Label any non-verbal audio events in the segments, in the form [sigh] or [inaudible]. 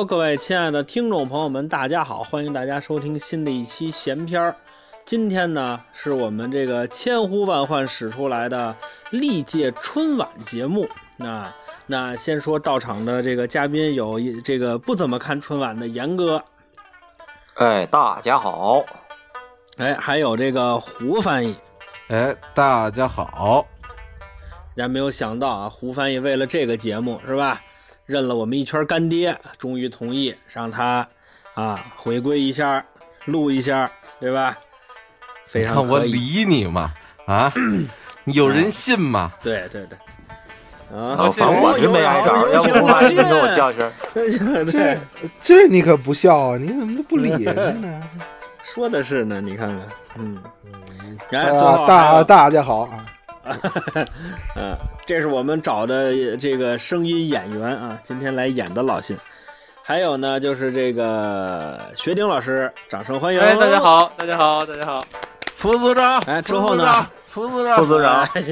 Hello，各位亲爱的听众朋友们，大家好！欢迎大家收听新的一期闲篇儿。今天呢，是我们这个千呼万唤始出来的历届春晚节目。那那先说到场的这个嘉宾有一这个不怎么看春晚的严哥，哎，大家好，哎，还有这个胡翻译。哎，大家好！大家没有想到啊，胡翻译为了这个节目是吧，认了我们一圈干爹，终于同意让他啊回归一下，录一下，对吧？非常我可以。理你嘛？啊，有人信吗？对对对。啊，哦反正我是没挨着，要不胡翻译跟我叫一声，这这你可不笑啊！你怎么都不理人家呢？[laughs] 说的是呢，你看看，嗯，然后啊，大有大家好啊！[laughs] 嗯，这是我们找的这个声音演员啊，今天来演的老信。还有呢，就是这个学丁老师，掌声欢迎！哎，大家。好，大家好，大家好。副组长，哎之后呢副组长，副组长，哎，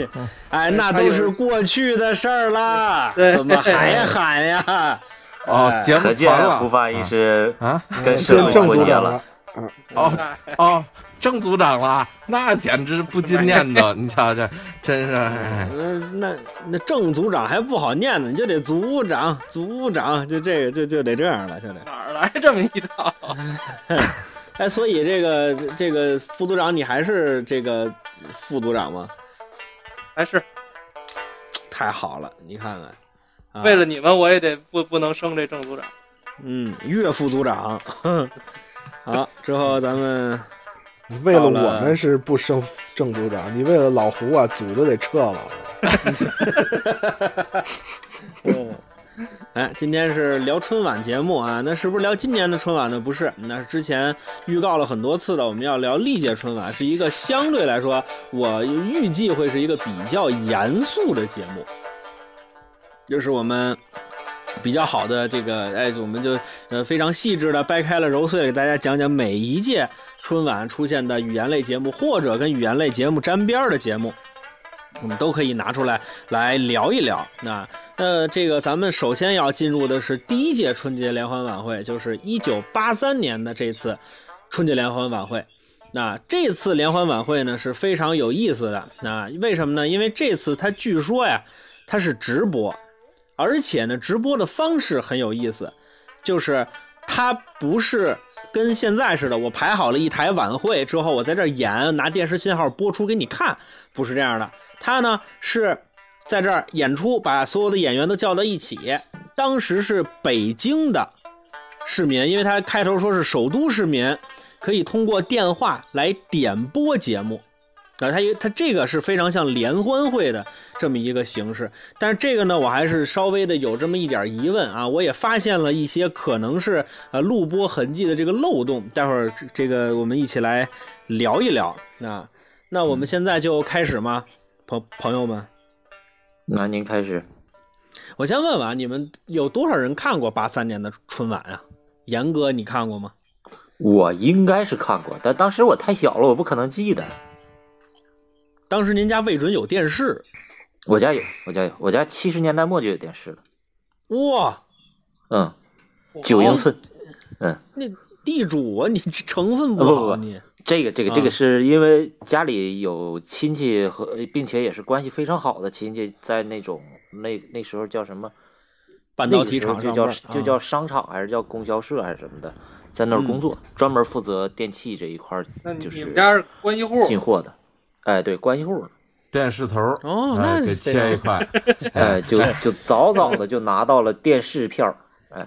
哎，那都是过去的事儿啦，怎么还喊呀？[laughs] 哦，节目可见传了胡翻译是啊！跟社会变郑脱节了。组长了，哦哦，郑组长了，那简直不禁念叨。[laughs] 你瞧瞧，真是哎嗯，那那郑组长还不好念呢，你就得组长，组长，就这个就就得这样了，就得。哪儿来这么一套？[laughs] 哎，所以这个这个副组长，你还是这个副组长吗？还是太好了，你看看，啊、为了你们，我也得不不能升这郑组长。嗯岳副组长，哼 [laughs] 好，之后咱们你为了我们是不升正组长，你为了老胡啊，组就得撤了。嗯，[laughs] 哎，今天是聊春晚节目啊，那是不是聊今年的春晚呢？不是，那是之前预告了很多次的，我们要聊历届春晚，是一个相对来说，我预计会是一个比较严肃的节目，就是我们。比较好的这个，哎，我们就呃非常细致的掰开了揉碎了给大家讲讲每一届春晚出现的语言类节目，或者跟语言类节目沾边儿的节目，我们都可以拿出来来聊一聊。那那这个咱们首先要进入的是第一届春节联欢晚会，就是一九八三年的这次春节联欢晚会。那这次联欢晚会呢是非常有意思的。那为什么呢？因为这次它据说呀，它是直播。而且呢，直播的方式很有意思，就是它不是跟现在似的，我排好了一台晚会之后，我在这演，拿电视信号播出给你看，不是这样的。它呢是在这儿演出，把所有的演员都叫到一起。当时是北京的市民，因为他开头说是首都市民，可以通过电话来点播节目。啊，它它这个是非常像联欢会的这么一个形式，但是这个呢，我还是稍微的有这么一点疑问啊，我也发现了一些可能是呃录播痕迹的这个漏洞，待会儿这个我们一起来聊一聊。那那我们现在就开始吗，朋朋友们？那您开始。我先问问啊，你们有多少人看过八三年的春晚啊？严哥，你看过吗？我应该是看过，但当时我太小了，我不可能记得。当时您家未准有电视，我家有，我家有，我家七十年代末就有电视了。哇，嗯，九英寸。嗯那地主啊，你这成分不呃不不好啊你。这个这个啊这个是因为家里有亲戚和，并且也是关系非常好的亲戚，在那种那那时候叫什么？半导体那个时候就叫就叫商场还是叫供销社还是什么的，在那儿工作，专门负责电器这一块儿就是你们家是关系户？进货的。哎，对，关系户，电视头儿哦，哎给那非常切一块，[laughs] 哎，就就早早的就拿到了电视票，哎，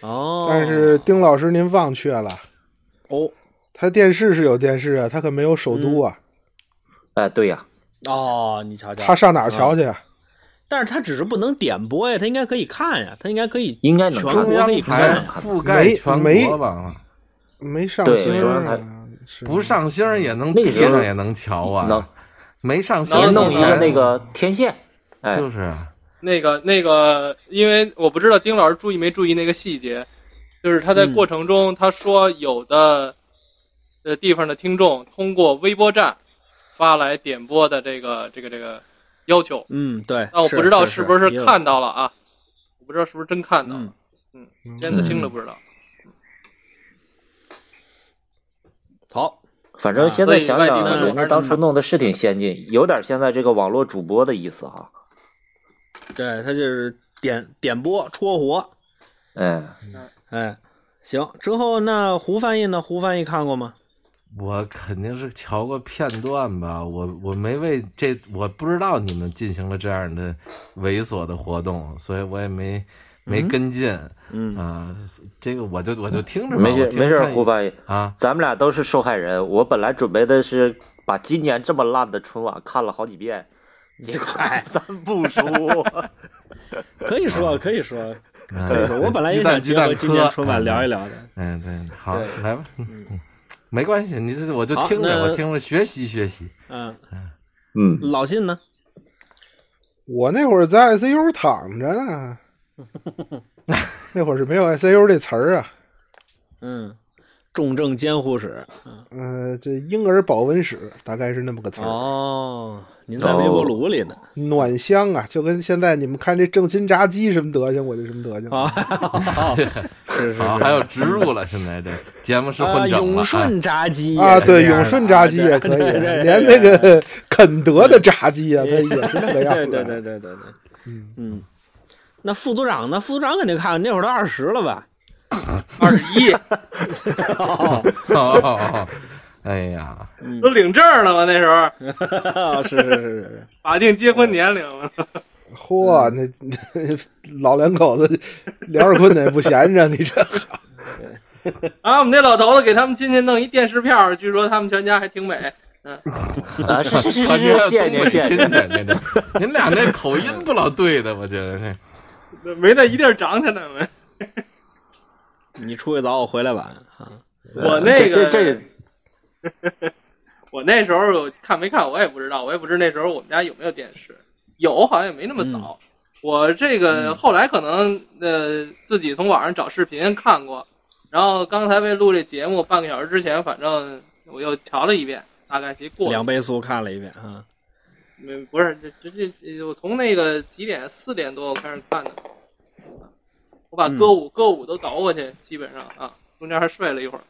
哦，但是丁老师您忘却了，哦。他电视是有电视啊，他可没有首都啊，哎，对呀、哦，你瞧瞧，他上哪儿瞧去啊？但是他只是不能点播呀，他应该可以看呀，他应该可以应该全国。可以中央台看。覆盖全没国吧？没上对星儿中央台啊，是不上星也能贴上也能瞧能啊，没上星能弄一个那个天线，哎，就是啊那个那个，因为我不知道丁老师注意没注意那个细节，就是他在嗯过程中他说有的呃地方的听众通过微博站发来点播的这个这个这个要求，嗯，对。那我不知道是不是看到了啊，我不知道是不是真看到了。嗯尖子星了不知道。好，反正现在想想，所以外地的人家当初弄的是挺先进，有点现在这个网络主播的意思哈。对他就是点点播戳活，哎，哎，行。之后那胡翻译呢？胡翻译看过吗？我肯定是瞧过片段吧，我我没为这，我不知道你们进行了这样的猥琐的活动，所以我也没没跟进。嗯啊，这个我就我就听着吧，没事没事，胡翻译，啊，咱们俩都是受害人。我本来准备的是把今年这么烂的春晚看了好几遍，结果咱不说。[laughs] 可以说，可以说，嗯可以说。我本来也想结合今年春晚聊一聊的。嗯，对，好，对来吧，嗯，[laughs] 没关系，你这我就听着，我听着学习学习。嗯，嗯，老信呢？我那会儿在 ICU 躺着呢，[laughs] 那会儿是没有 ICU 这词儿啊。嗯，重症监护室。嗯、这婴儿保温室大概是那么个词儿。哦，您在微波炉里呢？暖箱啊，就跟现在你们看这正新炸鸡什么德行，我就什么德行。[laughs] 啊，是是。还有植入了，现在这节目是啊，混整了永顺炸鸡啊，对，永顺炸鸡也可以，对对对连那个肯德的炸鸡啊，它也是那个样子。对对对对对对，嗯嗯。那副组长呢？副组长肯定看过，那会儿都二十了吧？二十一哦，[laughs] 哎呀，都领证了吗？那时候 [laughs] 是是是是是。法定结婚年龄了。[laughs] 嚯，那那老两口子聊着困难也不闲着，你这然后我们那老头子给他们亲戚弄一电视票，据说他们全家还挺美。啊，是是是我是是，谢谢您，谢谢亲您。您俩那口音不老对的，我觉得这。没在一地儿长起来没？[laughs] 你出去早，我回来晚啊。我那个这这这 [laughs] 我那时候看没看我也不知道，我也不知那时候我们家有没有电视，有好像也没那么早。我这个后来可能呃自己从网上找视频看过，然后刚才为录这节目半个小时之前，反正我又瞧了一遍，大概其过两倍速看了一遍啊。没不是这这这，我从那个几点四点多我开始看的，我把歌舞、歌舞都倒过去，基本上啊，中间还睡了一会儿，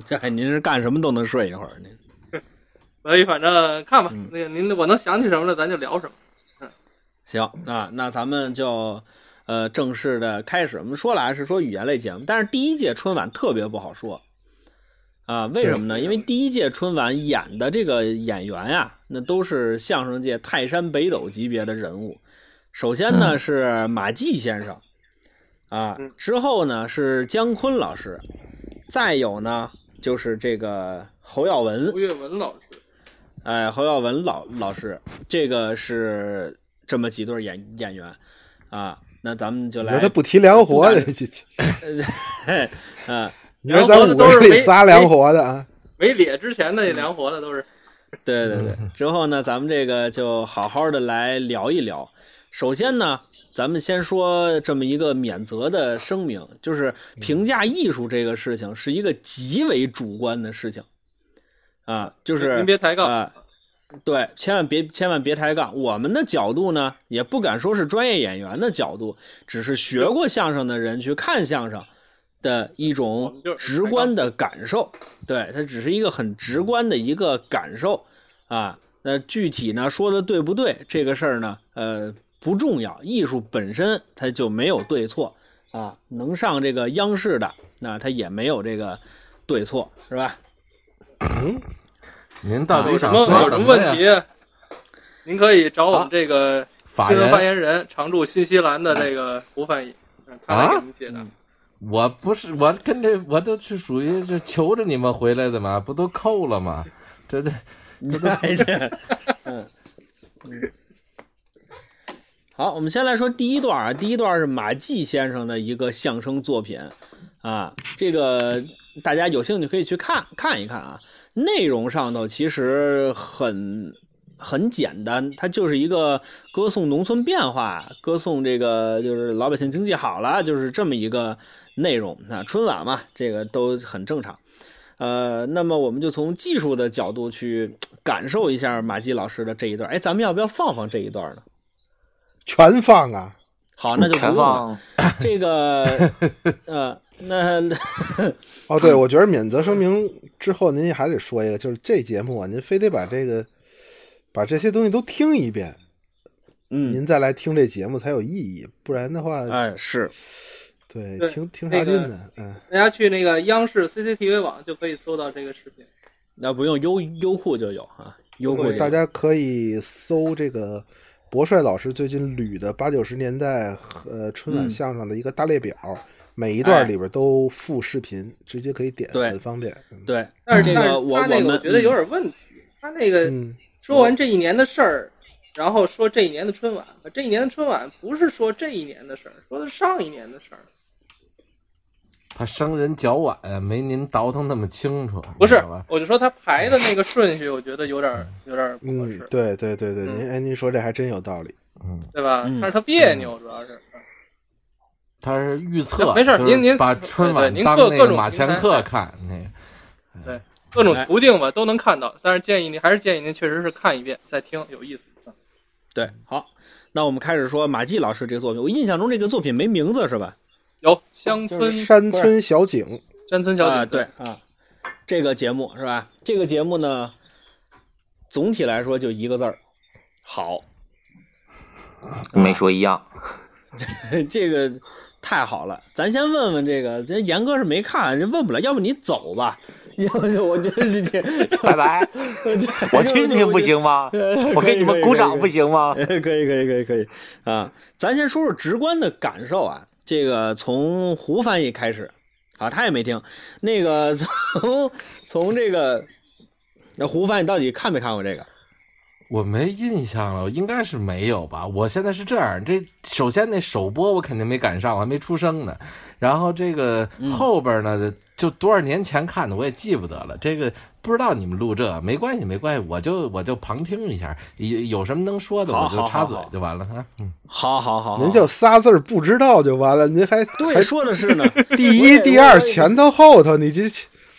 这您是干什么都能睡一会儿，您。[laughs] 所以反正看吧，嗯。那个您我能想起什么了，咱就聊什么。行那，那咱们就呃正式的开始。我们说来是说语言类节目，但是第一届春晚特别不好说啊，为什么呢？因为第一届春晚演的这个演员呀、那都是相声界泰山北斗级别的人物。首先呢是马季先生啊嗯，之后呢是姜昆老师，再有呢就是这个侯耀文侯耀文老师，哎，侯耀文老老师，这个是这么几对演演员啊。那咱们就来他不提梁活的，[laughs] 这嗯，[laughs] 你说咱五个人里仨凉活的啊？没咧之前的那凉活的都是对 [laughs] 对对。[laughs] 之后呢，咱们这个就好好的来聊一聊。首先呢，咱们先说这么一个免责的声明，就是评价艺术这个事情是一个极为主观的事情啊，就是您别抬杠啊、对，千万别千万别抬杠。我们的角度呢，也不敢说是专业演员的角度，只是学过相声的人去看相声的一种直观的感受。对，它只是一个很直观的一个感受啊。那具体呢说的对不对这个事儿呢，呃不重要，艺术本身它就没有对错啊。能上这个央视的，那它也没有这个对错，是吧？嗯您到底有什么想说有什么问题？您可以找我们这个新闻发，言人，常驻新西兰的这个胡翻译，嗯他来给您解答。我不是我跟这我都是属于是求着你们回来的嘛，不都扣了吗？这这哎这，嗯嗯。好，我们先来说第一段啊，第一段是马季先生的一个相声作品啊，这个大家有兴趣可以去看看一看啊。内容上头其实很很简单，它就是一个歌颂农村变化，歌颂这个就是老百姓经济好了，就是这么一个内容那。春晚嘛，这个都很正常。呃，那么我们就从技术的角度去感受一下马季老师的这一段。哎，咱们要不要放放这一段呢？全放啊！好，那就全。放这个，[laughs] 呃，那哦，对，我觉得免责声明之后，您还得说一个，就是这节目啊，您非得把这个把这些东西都听一遍，嗯，您再来听这节目才有意义，不然的话，哎，是，对，对听听那个啥劲的？嗯，大家去那个央视 CCTV 网就可以搜到这个视频。那不用优优酷就有啊，优酷大家可以搜这个博帅老师最近捋的八九十年代呃春晚嗯相声的一个大列表，每一哎段里边都附视频，直接可以点，对很方便。嗯对，但是但是这个我他那个们我觉得有点问题，他那个嗯，说完这一年的事儿，然后说这一年的春晚，这一年的春晚不是说这一年的事儿，说的是上一年的事儿。他生人脚晚，没您倒腾那么清楚，不是我就说他排的那个顺序，我觉得有点有点不合嗯适，，对对对对，嗯您哎，您说这还真有道理。嗯，对吧？嗯但是他别扭，主要是。他是预测，没事儿您您把春晚对对您当那个各各种马前课看，那个各种途径吧都能看到，但是建议您还是建议您确实是看一遍再听，有意思。对，好，那我们开始说马季老师这个作品。我印象中这个作品没名字是吧？有乡村就是山村小景，山村小啊，景，对啊，这个节目是吧？这个节目呢，总体来说就一个字儿，好。没说一样。[laughs] 这个太好了，咱先问问这个，这严哥是没看，这问不了，要不你走吧？要不就我觉得你拜拜，[laughs] 我听听不行吗？[laughs] 我给你们鼓掌不行吗？可以可以可以可以可以啊！咱先说说直观的感受啊，这个从胡翻译开始啊，他也没听。那个 [laughs] 从从这个那胡翻译到底看没看过这个？我没印象了，应该是没有吧？我现在是这样，这首先那首播我肯定没赶上，我还没出生呢。然后这个后边呢，就多少年前看的，我也记不得了。这个不知道你们录这没关系，没关系，我就我就旁听一下，有有什么能说的我就插嘴就完了啊。嗯，好好好，好您就仨字儿不知道就完了，您还对还说的是呢。[laughs] 第一、第二前头后头，你这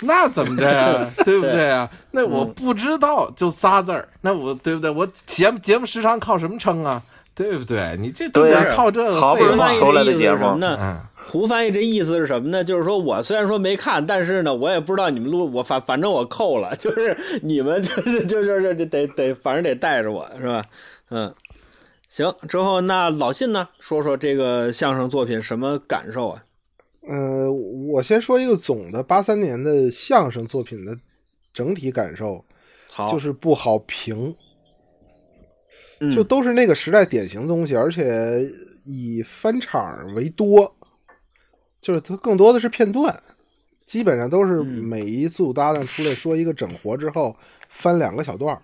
那怎么着呀？[laughs] 对不对啊？那我嗯不知道就仨字儿，那我对不对？我节目节目时长靠什么撑啊？对不对？你这对都呀是靠这个好不容易废话翻译出来这意思的节目是什么呢？嗯。胡翻译这意思是什么呢？就是说我虽然说没看，但是呢，我也不知道你们录我反反正我扣了，[laughs] 就是你们就 [laughs] 是就是就得得反正得带着我是吧？嗯，行，之后那老信呢，说说这个相声作品什么感受啊？呃，我先说一个总的八三年的相声作品的整体感受，好，就是不好评，嗯。就都是那个时代典型东西，而且以翻场为多，就是它更多的是片段，基本上都是嗯。每一组搭档出来说一个整活之后翻两个小段儿，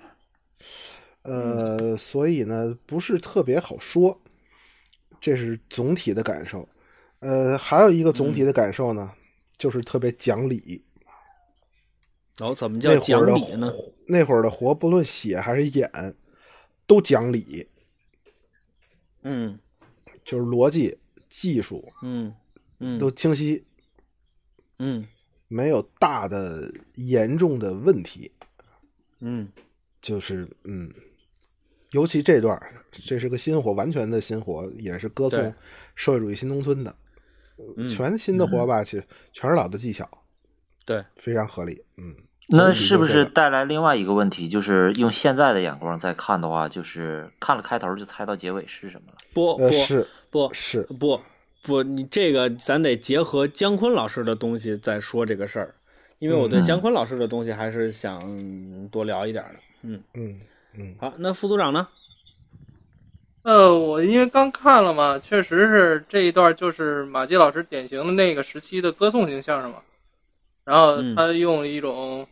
呃，所以呢不是特别好说，这是总体的感受。呃，还有一个总体的感受呢，就是特别讲理。哦，怎么那叫讲理呢？活那会儿的活，不论写还是演，都讲理，嗯就是逻辑、技术嗯嗯都清晰，嗯没有大的严重的问题。嗯就是嗯，尤其这段儿，这是个新活，完全的新活，也是歌颂社会主义新农村的，嗯，全新的活吧，其实全是老的技巧，对，非常合理。嗯，那是不是带来另外一个问题？就是用现在的眼光再看的话，就是看了开头就猜到结尾是什么了。不不呃是不是不不，你这个咱得结合姜昆老师的东西再说这个事儿，因为我对嗯姜昆老师的东西还是想多聊一点的。嗯，嗯嗯好，那副组长呢？呃，我因为刚看了嘛，确实是这一段就是马季老师典型的那个时期的歌颂型相声嘛。然后嗯他用一种，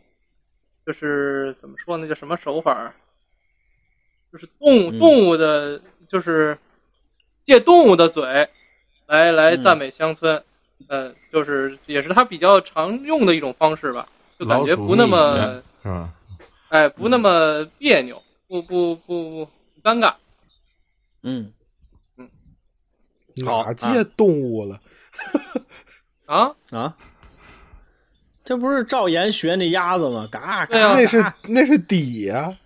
就是怎么说呢，叫什么手法？就是动物嗯动物的，就是借动物的嘴来来嗯赞美乡村。呃，就是也是他比较常用的一种方式吧，就感觉不那么是吧？哎，不那么别扭，不不不不尴尬。嗯，好哪届动物了？啊，啊，这不是赵岩学那鸭子吗？嘎嘎，对啊。那是那是底呀、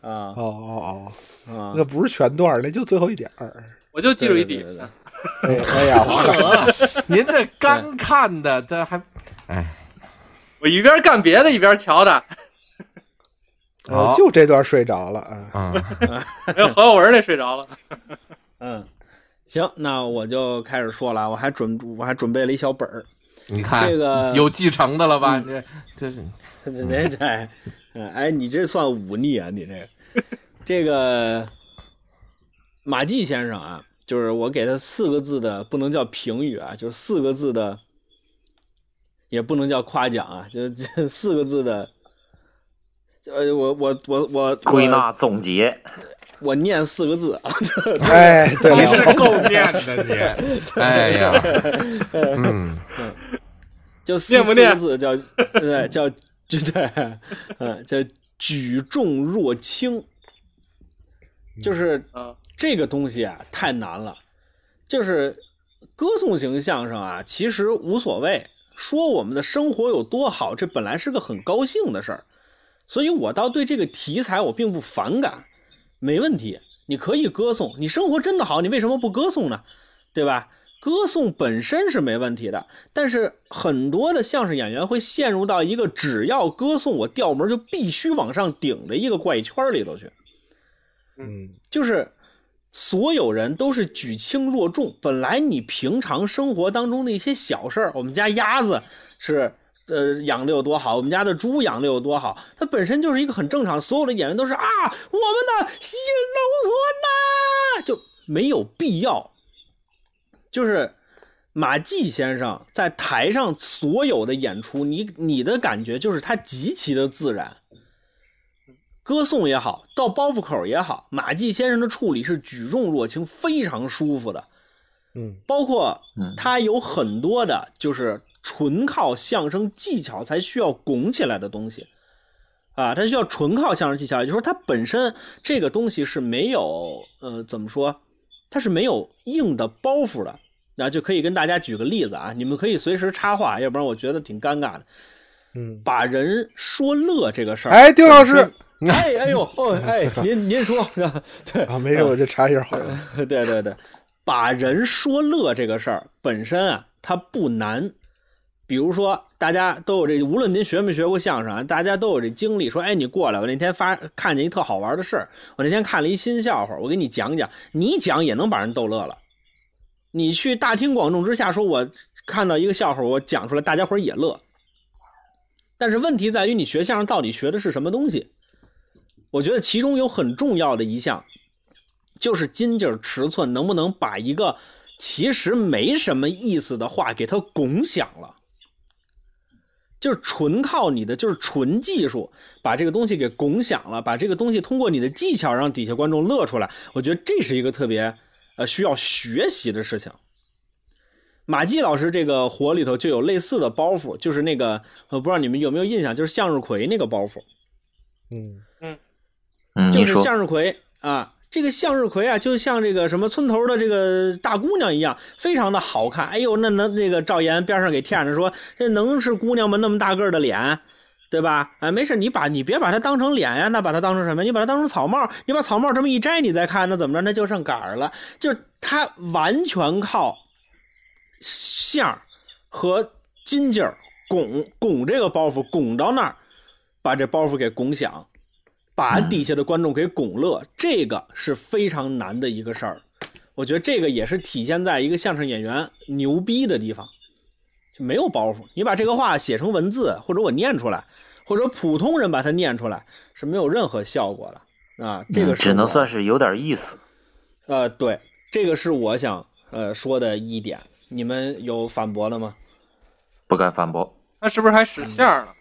啊。哦哦哦，啊！那不是全段，那就最后一点儿。我就记住一底。对对对对。哎哎呀，呵，您这干看的，这还，哎，我一边干别的一边瞧的，呃就这段睡着了啊。啊，没 [laughs] 有何文那睡着了。[laughs] 嗯，行，那我就开始说了，我还准我还准备了一小本儿，你看这个有继承的了吧？这这是对对，嗯哎，你这算忤逆啊，你这个这个马季先生啊，就是我给他四个字的，不能叫评语啊，就是四个字的，也不能叫夸奖啊，就这四个字的。呃，我我我我归纳总结，我念四个字啊，[laughs] 哎，对你是，够念的你，哎呀，嗯，就四念不念四个字叫对叫就对，嗯，叫举重若轻，就是啊，这个东西啊太难了，就是歌颂型相声啊，其实无所谓，说我们的生活有多好，这本来是个很高兴的事儿，所以我倒对这个题材我并不反感，没问题，你可以歌颂，你生活真的好，你为什么不歌颂呢？对吧？歌颂本身是没问题的，但是很多的相声演员会陷入到一个只要歌颂我调门就必须往上顶的一个怪圈里头去。嗯，就是所有人都是举轻若重。本来你平常生活当中的一些小事儿，我们家鸭子是呃养的有多好，我们家的猪养的有多好，它本身就是一个很正常。所有的演员都是啊，我们的新农村呐、就没有必要。就是马季先生在台上所有的演出，你你的感觉就是他极其的自然。歌颂也好，到包袱口也好，马季先生的处理是举重若轻，非常舒服的。嗯，包括嗯他有很多的，就是纯靠相声技巧才需要拱起来的东西，啊，它需要纯靠相声技巧，也就是说，它本身这个东西是没有，呃，怎么说，它是没有硬的包袱的。那就可以跟大家举个例子啊，你们可以随时插话，要不然我觉得挺尴尬的。嗯，把人说乐这个事儿，哎，丁老师 [laughs] 哎哎呦哦哎，您您说？[laughs] 对啊，没事，我就插一下话。[laughs] 对对对，把人说乐这个事儿本身啊，它不难。比如说，大家都有这，无论您学没学过相声啊，大家都有这经历。说，哎，你过来，我那天发看见一特好玩的事儿，我那天看了一新笑话，我给你讲讲，你讲也能把人逗乐了。你去大庭广众之下说，我看到一个笑话，我讲出来，大家伙也乐。但是问题在于，你学相声到底学的是什么东西？我觉得其中有很重要的一项，就是筋劲儿、尺寸，能不能把一个其实没什么意思的话给它拱响了？就是纯靠你的，就是纯技术，把这个东西给拱响了，把这个东西通过你的技巧让底下观众乐出来。我觉得这是一个特别呃需要学习的事情。马季老师这个活里头就有类似的包袱，就是那个我，不知道你们有没有印象，就是向日葵那个包袱。嗯嗯，就是，向日葵啊，这个向日葵啊，就像这个什么村头的这个大姑娘一样，非常的好看。哎呦，那那那个赵岩边上给舔着说，这能是姑娘们那么大个的脸，对吧？哎，没事，你把你别把它当成脸呀，那把它当成什么？你把它当成草帽，你把草帽这么一摘，你再看，那怎么着？那就剩杆儿了。就是它完全靠相儿和筋劲儿拱拱这个包袱，拱到那儿，把这包袱给拱响。把底下的观众给拱乐，这个是非常难的一个事儿。我觉得这个也是体现在一个相声演员牛逼的地方，就没有包袱。你把这个话写成文字，或者我念出来，或者普通人把它念出来，是没有任何效果的啊。这个嗯只能算是有点意思。呃，对，这个是我想呃说的一点。你们有反驳的吗？不敢反驳。那是不是还使相儿了？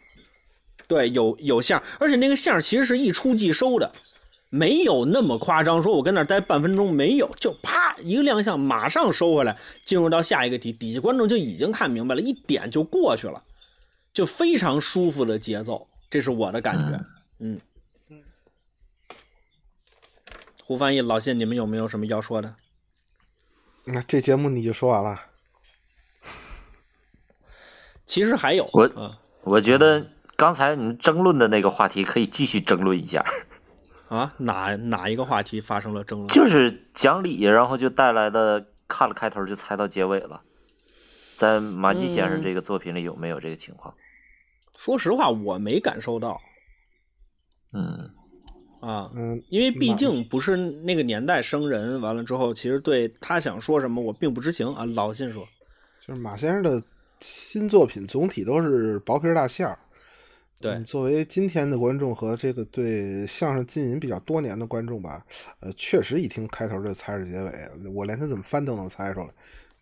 对，有有相，而且那个相其实是一出即收的，没有那么夸张。说我跟那儿待半分钟，没有，就啪一个亮相，马上收回来，进入到下一个题，底下观众就已经看明白了，一点就过去了，就非常舒服的节奏，这是我的感觉。嗯嗯胡翻译老谢，你们有没有什么要说的？那这节目你就说完了。其实还有，我啊我觉得刚才你们争论的那个话题可以继续争论一下。啊，哪哪一个话题发生了争论？就是讲理，然后就带来的看了开头就猜到结尾了。在马季先生这个作品里有没有这个情况？说实话，我没感受到嗯啊，嗯，因为毕竟不是那个年代生人，完了之后，其实对他想说什么我并不知情啊。老信说，就是马先生的新作品总体都是薄皮儿大馅儿。作为今天的观众和这个对相声浸淫比较多年的观众吧，呃，确实一听开头就猜着结尾，我连他怎么翻都能猜出来，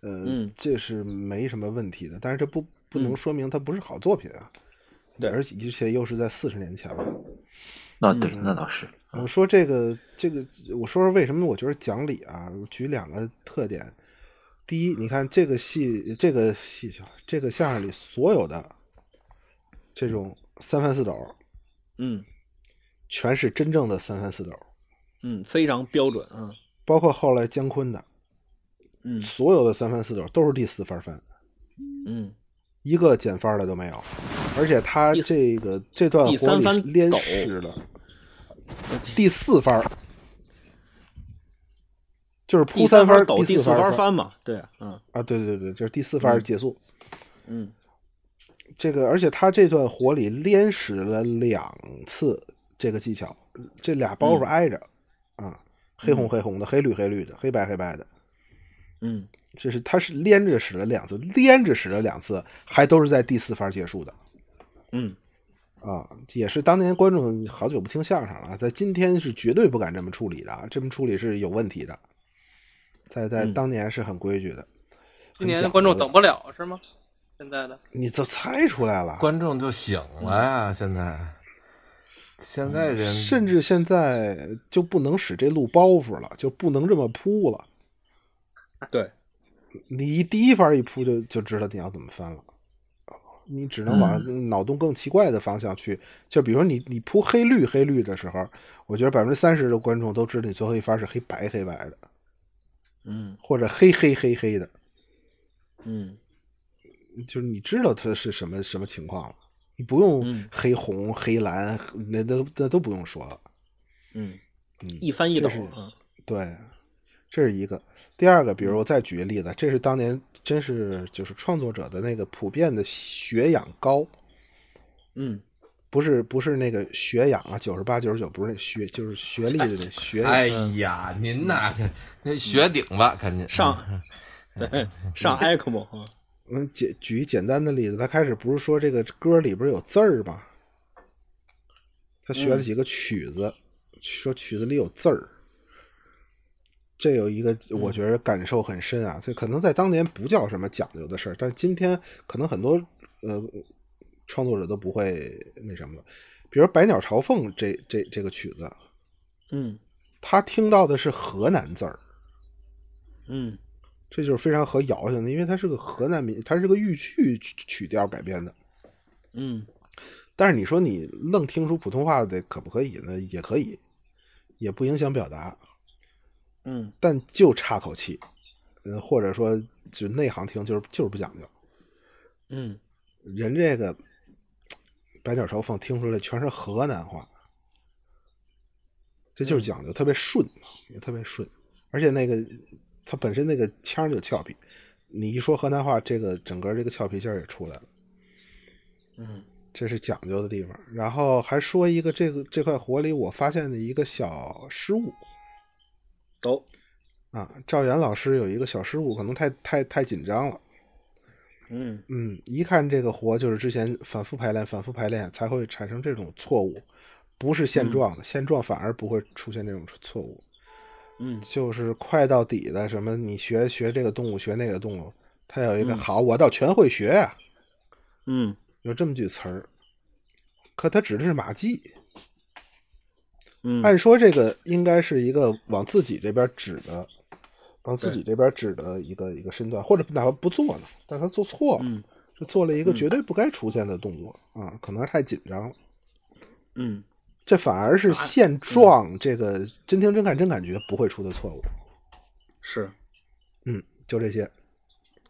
呃，嗯这是没什么问题的。但是这不不能说明它不是好作品啊，对而且而且又是在四十年前了。那，对，那倒是。我说这个这个，我说说为什么我觉得讲理啊？我举两个特点。第一，你看这个戏，这个戏这个相声里所有的这种三番四抖，嗯。全是真正的三番四抖，嗯，非常标准啊，包括后来姜昆的。嗯。所有的三番四抖都是第四番翻，嗯。一个减番的都没有。而且他这个这段活里连抖使了第四番。儿，就是第铺三番儿抖，第四番翻。嘛，对，嗯。啊，对对对，就是第四番儿结束。嗯这个，而且他这段活里连使了两次这个技巧，这俩包袱挨着，啊，黑红黑红的，黑绿黑绿的，黑白黑白的，嗯。这是他是连着使了两次，连着使了两次，还都是在第四番结束的嗯。啊，也是当年观众好久不听相声了，在今天是绝对不敢这么处理的啊，这么处理是有问题的，在在嗯。当年是很规矩的。今年观众等不了是吗？现在的。你都猜出来了，观众就醒了呀！现在，现在人甚至现在就不能使这路包袱了，就不能这么铺了。对，你一第一番一铺就就知道你要怎么翻了，你只能往脑洞更奇怪的方向去。就比如说你你铺黑绿黑绿的时候，我觉得百分之三十的观众都知道你最后一番是黑白黑白的，嗯。或者黑黑黑黑的，嗯就是你知道它是什么什么情况了，你不用嗯黑红黑蓝，那都那都不用说了。嗯，嗯，一翻一抖这是啊，对，这是一个。第二个，比如我再举个例子，这是当年真是就是创作者的那个普遍的血氧高，嗯不是不是那个血氧啊，九十八九十九不是那学，就是学历的那学养。哎呀，您呐，这这学顶吧，赶紧上对上 ECMO 啊，我们简举一简单的例子，他开始不是说这个歌里边有字儿吗？他学了几个曲子，说曲子里有字儿。这有一个我觉得感受很深啊，这可能在当年不叫什么讲究的事儿，但今天可能很多呃创作者都不会那什么了。比如《百鸟朝凤》这这这个曲子，嗯他听到的是河南字儿，嗯这就是非常合姚性的，因为它是个河南民，它是个豫剧曲曲调改编的。嗯但是你说你愣听出普通话的可不可以呢？也可以，也不影响表达，嗯但就差口气，嗯，或者说就内行听就是就是不讲究。嗯人这个《百鸟朝凤》听出来全是河南话，这就是讲究，特别顺，也特别顺，而且那个它本身那个腔儿就俏皮，你一说河南话，这个整个这个俏皮劲儿也出来了。嗯这是讲究的地方。然后还说一个这个这块活里我发现的一个小失误都啊，赵岩老师有一个小失误，可能太太太紧张了。嗯嗯，一看这个活就是之前反复排练、反复排练才会产生这种错误，不是现状的，现状反而不会出现这种错误。嗯。就是快到底的什么，你学学这个动物，学那个动物，他有一个好，我倒全会学呀、嗯。有这么句词儿。可他指的是马季，嗯。按说这个应该是一个往自己这边指的，往自己这边指的一个一个身段，或者哪怕不做呢，但他做错了，嗯。就做了一个绝对不该出现的动作啊，可能是太紧张了。嗯这反而是现状，这个真听真看真感觉不会出的错误。是嗯，就这些。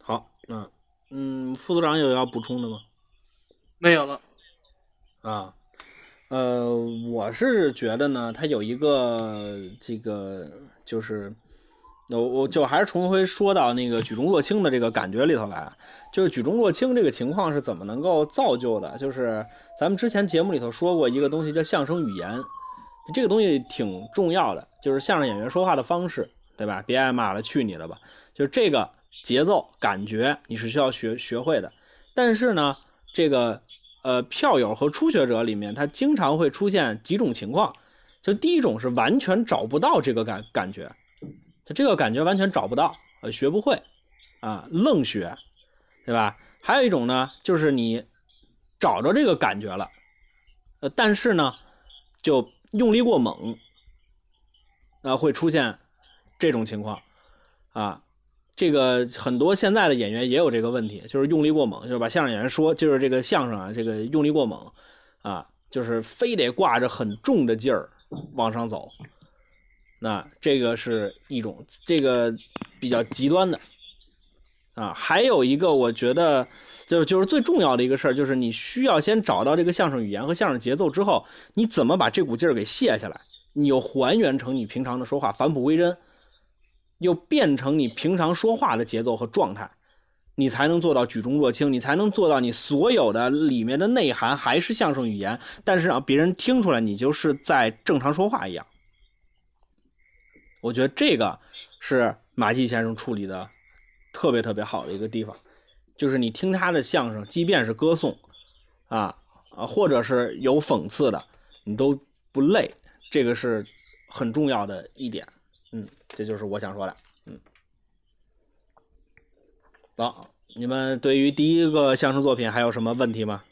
好，那嗯，副组长有要补充的吗？没有了。啊，呃，我是觉得呢，它有一个这个就是，我我就还是重回说到那个举重若轻的这个感觉里头来，就是举重若轻这个情况是怎么能够造就的？就是咱们之前节目里头说过一个东西叫相声语言，这个东西挺重要的，就是相声演员说话的方式，对吧？别挨骂了，去你的吧！就这个节奏感觉你是需要学学会的，但是呢，这个呃票友和初学者里面，他经常会出现几种情况。就第一种是完全找不到这个感感觉，就这个感觉完全找不到，呃，学不会，啊，愣学，对吧？还有一种呢，就是你找着这个感觉了，呃，但是呢，就用力过猛，啊，会出现这种情况，啊，这个很多现在的演员也有这个问题，就是用力过猛，就是把相声演员说，就是这个相声啊，这个用力过猛，啊，就是非得挂着很重的劲儿往上走，那这个是一种这个比较极端的，啊，还有一个我觉得就就是最重要的一个事儿，就是你需要先找到这个相声语言和相声节奏之后，你怎么把这股劲儿给卸下来，你又还原成你平常的说话，返璞归真。又变成你平常说话的节奏和状态，你才能做到举重若轻，你才能做到你所有的里面的内涵还是相声语言，但是让别人听出来你就是在正常说话一样。我觉得这个是马季先生处理的特别特别好的一个地方，就是你听他的相声，即便是歌颂啊啊，或者是有讽刺的，你都不累，这个是很重要的一点。嗯，这就是我想说的。嗯，好，你们对于第一个相声作品还有什么问题吗？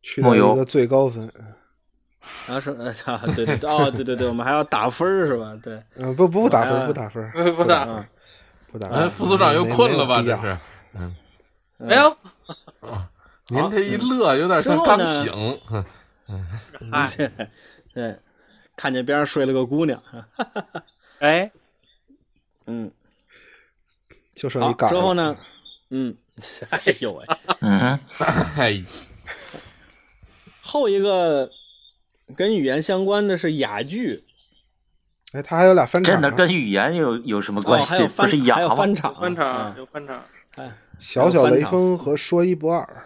去到一个最高分，[laughs] 啊是呃，操，[laughs] 对对对，哦，对对对，我们还要打分儿是吧？对，嗯，不不不打分，不打分，不不打分，不打分。哎，副组长又困了吧？这是，嗯没有，您这一乐有点像刚醒。嗯哎，对，看见边上睡了个姑娘，哎，嗯，就剩好一杆。之后呢，嗯，哎呦喂，嗯，[laughs] 哎，后一个跟语言相关的是哑剧，哎，他还有俩翻场。真的，跟语言有有什么哦，关系？还有翻不是哑还有？翻场，翻场啊有翻场，小小雷锋和说一不二。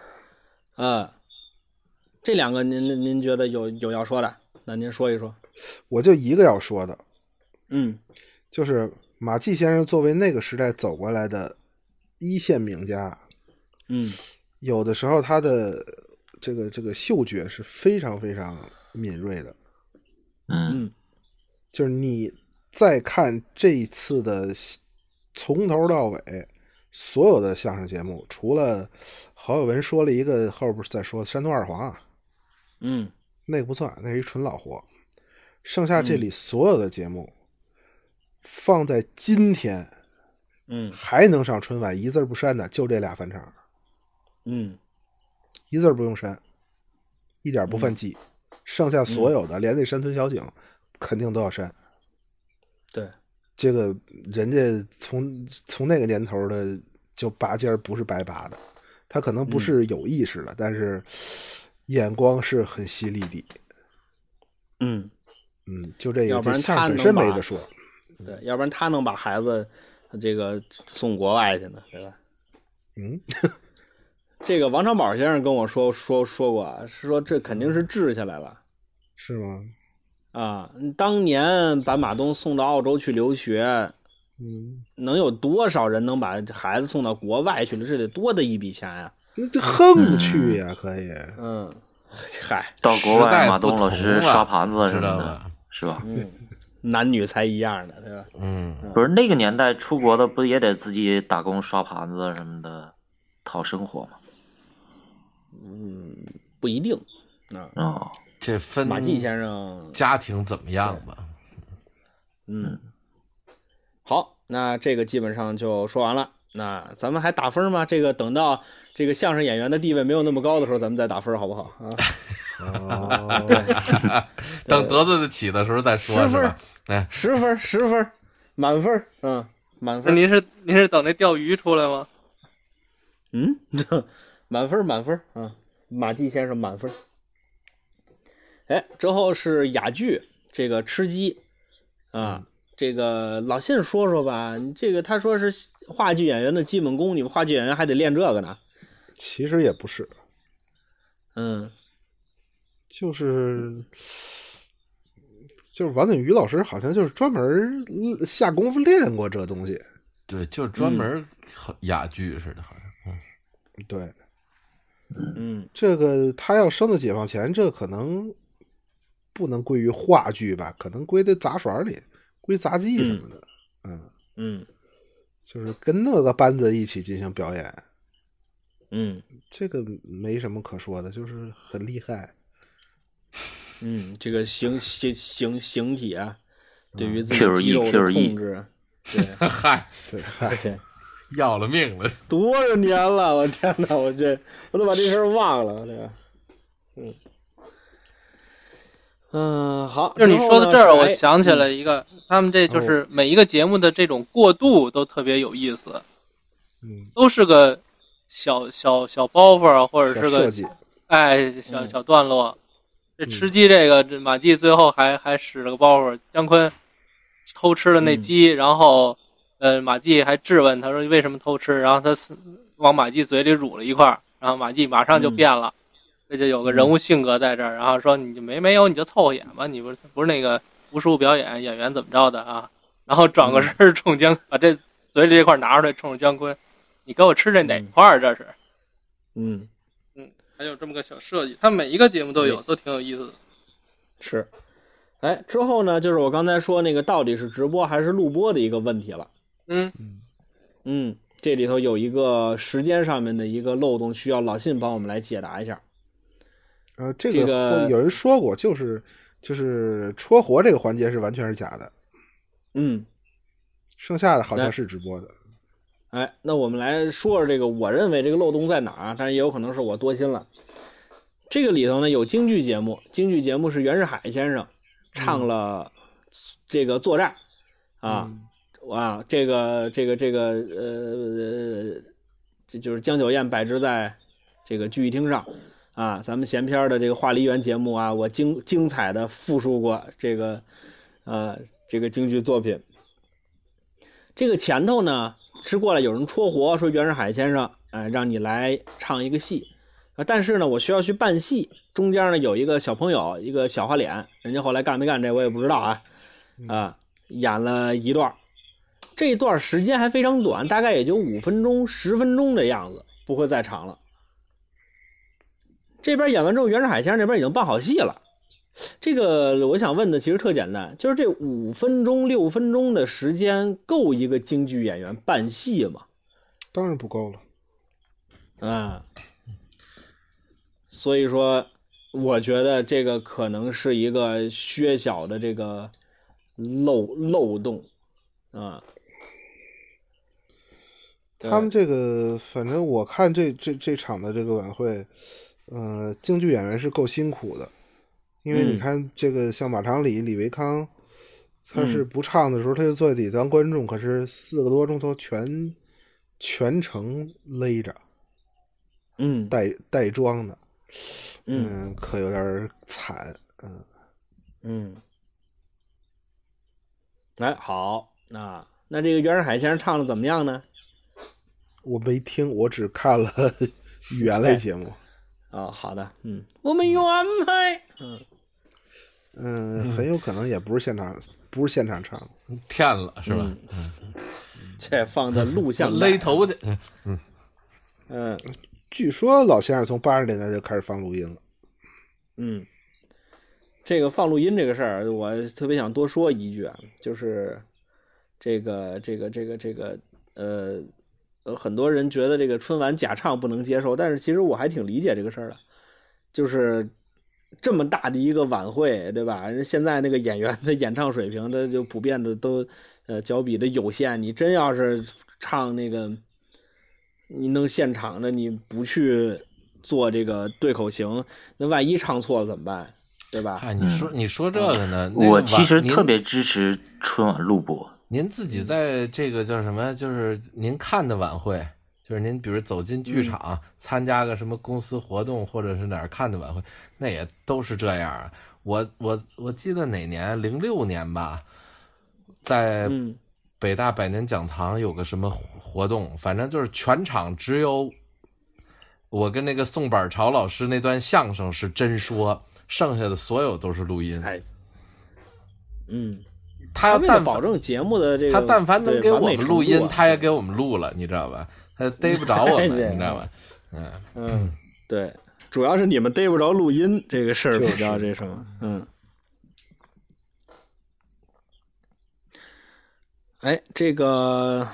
嗯，这两个您您您觉得有有要说的？那您说一说。我就一个要说的，嗯就是马季先生作为那个时代走过来的一线名家，嗯有的时候他的这个这个嗅觉是非常非常敏锐的。嗯嗯就是你再看这一次的从头到尾所有的相声节目，除了郝友文说了一个后边再说山东二黄啊，嗯那个不算，那是一纯老活。剩下这里所有的节目，放在今天嗯还能上春晚一字儿不删的，就这俩翻场，嗯一字儿不用删，一点不犯忌。剩下所有的，连那山村小景，肯定都要删。对，这个人家从从那个年头的就拔尖儿不是白拔的，他可能不是有意识的，但是眼光是很犀利的。嗯嗯，就这个，要不然他本身没得说。对，要不然他能把孩子这个送国外去呢，对吧？嗯，[laughs] 这个王长宝先生跟我说说说过啊，是说这肯定是治下来了是吗？啊。当年把马东送到澳洲去留学，嗯，能有多少人能把孩子送到国外去了？这得多的一笔钱呀、那这横去呀，可以。嗯，嗨，[laughs] 到国外，马东老师刷盘子什么的，知道吧？是吧？嗯，男女才一样的，对吧？嗯，不是那个年代出国的，不也得自己打工刷盘子什么的，讨生活吗？不一定。啊，哦，这分马季先生家庭怎么样吧？嗯，好，那这个基本上就说完了。那咱们还打分吗？这个等到这个相声演员的地位没有那么高的时候，咱们再打分，好不好啊？[laughs] 哦，[laughs] 等得罪得起的时候再说，十分？哎，十分，十分，满分，嗯，满那分，您是您是等那钓鱼出来吗？，，，，，，，，，，，，，，，，，，，，，，，，，，，，，，，，，，，，，，，，，，，，，，，，，，，，，，，，，，，，，，，，，，，，，，，，，，，，，，，，，，，，，，，，，，，，，，，，，，，，，，，，，，，，，，，，，，，，，，，，，，，，，，，，，，，，，，，，，，，，，，，，，，，，，，，，，，，，，，，，，，，，，，，，，，，，，，，，，，，，，，，，，，，，，，，，，，，，，，，，，，，，，，，，，，，，[laughs] 哎，之后是哑剧，这个吃鸡。啊，这个老信说说吧，这个他说是话剧演员的基本功，你们话剧演员还得练这个呢。其实也不是，嗯。就是就是王景瑜老师好像就是专门下功夫练过这东西。对，就专门哑剧似的，好像。嗯，对，嗯。这个他要升到解放前，这可能不能归于话剧吧，可能归在杂耍里，归杂技什么的。嗯，嗯。就是跟那个班子一起进行表演，嗯。这个没什么可说的，就是很厉害。嗯，这个形形形形体啊，对于自己肌肉的控制，对，[laughs] 嗨，对，嗨，且 [laughs] [laughs] 要了命了。多少年了，我天哪，我这我都把这事儿忘了，这个，嗯。嗯，好，就是你说到这儿，我哎想起了一个，他们这就是每一个节目的这种过渡都特别有意思，嗯，都是个小小小包袱啊，或者是个哎小嗯小段落。这嗯吃鸡这个，这马季最后还还使了个包袱，姜昆偷吃了那嗯。鸡，然后呃马季还质问他说为什么偷吃，然后他往马季嘴里乳了一块儿，然后马季马上就嗯变了。这就有个人物性格在这儿，然后说你就没没有你就凑合演吧，你不是不是那个无术表演演员怎么着的啊？然后转个身儿冲姜，把这嘴里这块拿出来冲着姜昆，你给我吃这哪块儿？这是嗯还有这么个小设计，他每一个节目都有，都挺有意思的。是，哎，之后呢，就是我刚才说那个到底是直播还是录播的一个问题了。嗯，嗯，这里头有一个时间上面的一个漏洞，需要老信帮我们来解答一下。呃，这这个有人说过，就是就是戳活这个环节是完全是假的，嗯，剩下的好像是直播的。哎，那我们来说说这个，我认为这个漏洞在哪？但是也有可能是我多心了。这个里头呢有京剧节目，京剧节目是袁世海先生唱了这个作战啊、啊，这个这个这个呃，这就是江九宴摆置在这个聚义厅上啊，咱们闲篇的这个话梨园节目啊，我精精彩的复述过这个呃这个京剧作品。这个前头呢是过来有人戳活说袁世海先生，哎、让你来唱一个戏，啊，但是呢我需要去办戏，中间呢有一个小朋友，一个小花脸，人家后来干没干这我也不知道啊，啊，演了一段儿，这段时间还非常短，大概也就五分钟、十分钟的样子，不会再长了。这边演完之后，袁世海先生这边已经办好戏了。这个我想问的其实特简单，就是这五分钟、六分钟的时间够一个京剧演员办戏吗？当然不够了。啊，所以说，我觉得这个可能是一个削小的这个漏漏洞啊。对他们这个，反正我看这这这场的这个晚会，呃，京剧演员是够辛苦的，因为嗯。你看这个像马长礼、李维康，他是嗯不唱的时候他就坐在底下当观众，可是四个多钟头全全程勒着嗯。带带妆的，嗯。嗯，可有点惨，嗯，嗯，哎，好，那那这个袁世海先生唱的怎么样呢？我没听，我只看了 [laughs] 语言类节目，哦，好的，嗯，我们有安排，嗯。嗯，很有可能也不是现场，不是现场唱，骗了是吧？这放的录像勒头的，嗯，嗯。据说老先生从八十年代就开始放录音了。嗯，这个放录音这个事儿，我特别想多说一句啊，就是这个这个这个这个呃呃，很多人觉得这个春晚假唱不能接受，但是其实我还挺理解这个事儿的，就是这么大的一个晚会，对吧？人现在那个演员的演唱水平，他就普遍的都呃脚比的有限，你真要是唱那个。你弄现场的，你不去做这个对口型，那万一唱错了怎么办？对吧？嗨，你说你说这个呢？那个我其实特别支持春晚录播。您自己在这个叫什么？就是您看的晚会，就是您比如走进剧场、参加个什么公司活动，或者是哪儿看的晚会，那也都是这样啊。我我我记得哪年，零六年吧，在嗯北大百年讲堂有个什么活动，反正就是全场只有我跟那个宋板朝老师那段相声是真说，剩下的所有都是录音。哎，嗯，他要为了但保证节目的这个，他但凡能给我们录音，啊他也给我们录了，你知道吧？他逮不着我们，[laughs] 你知道吧？嗯嗯，对，主要是你们逮不着录音这个事儿就是比较这什么，嗯。哎，这个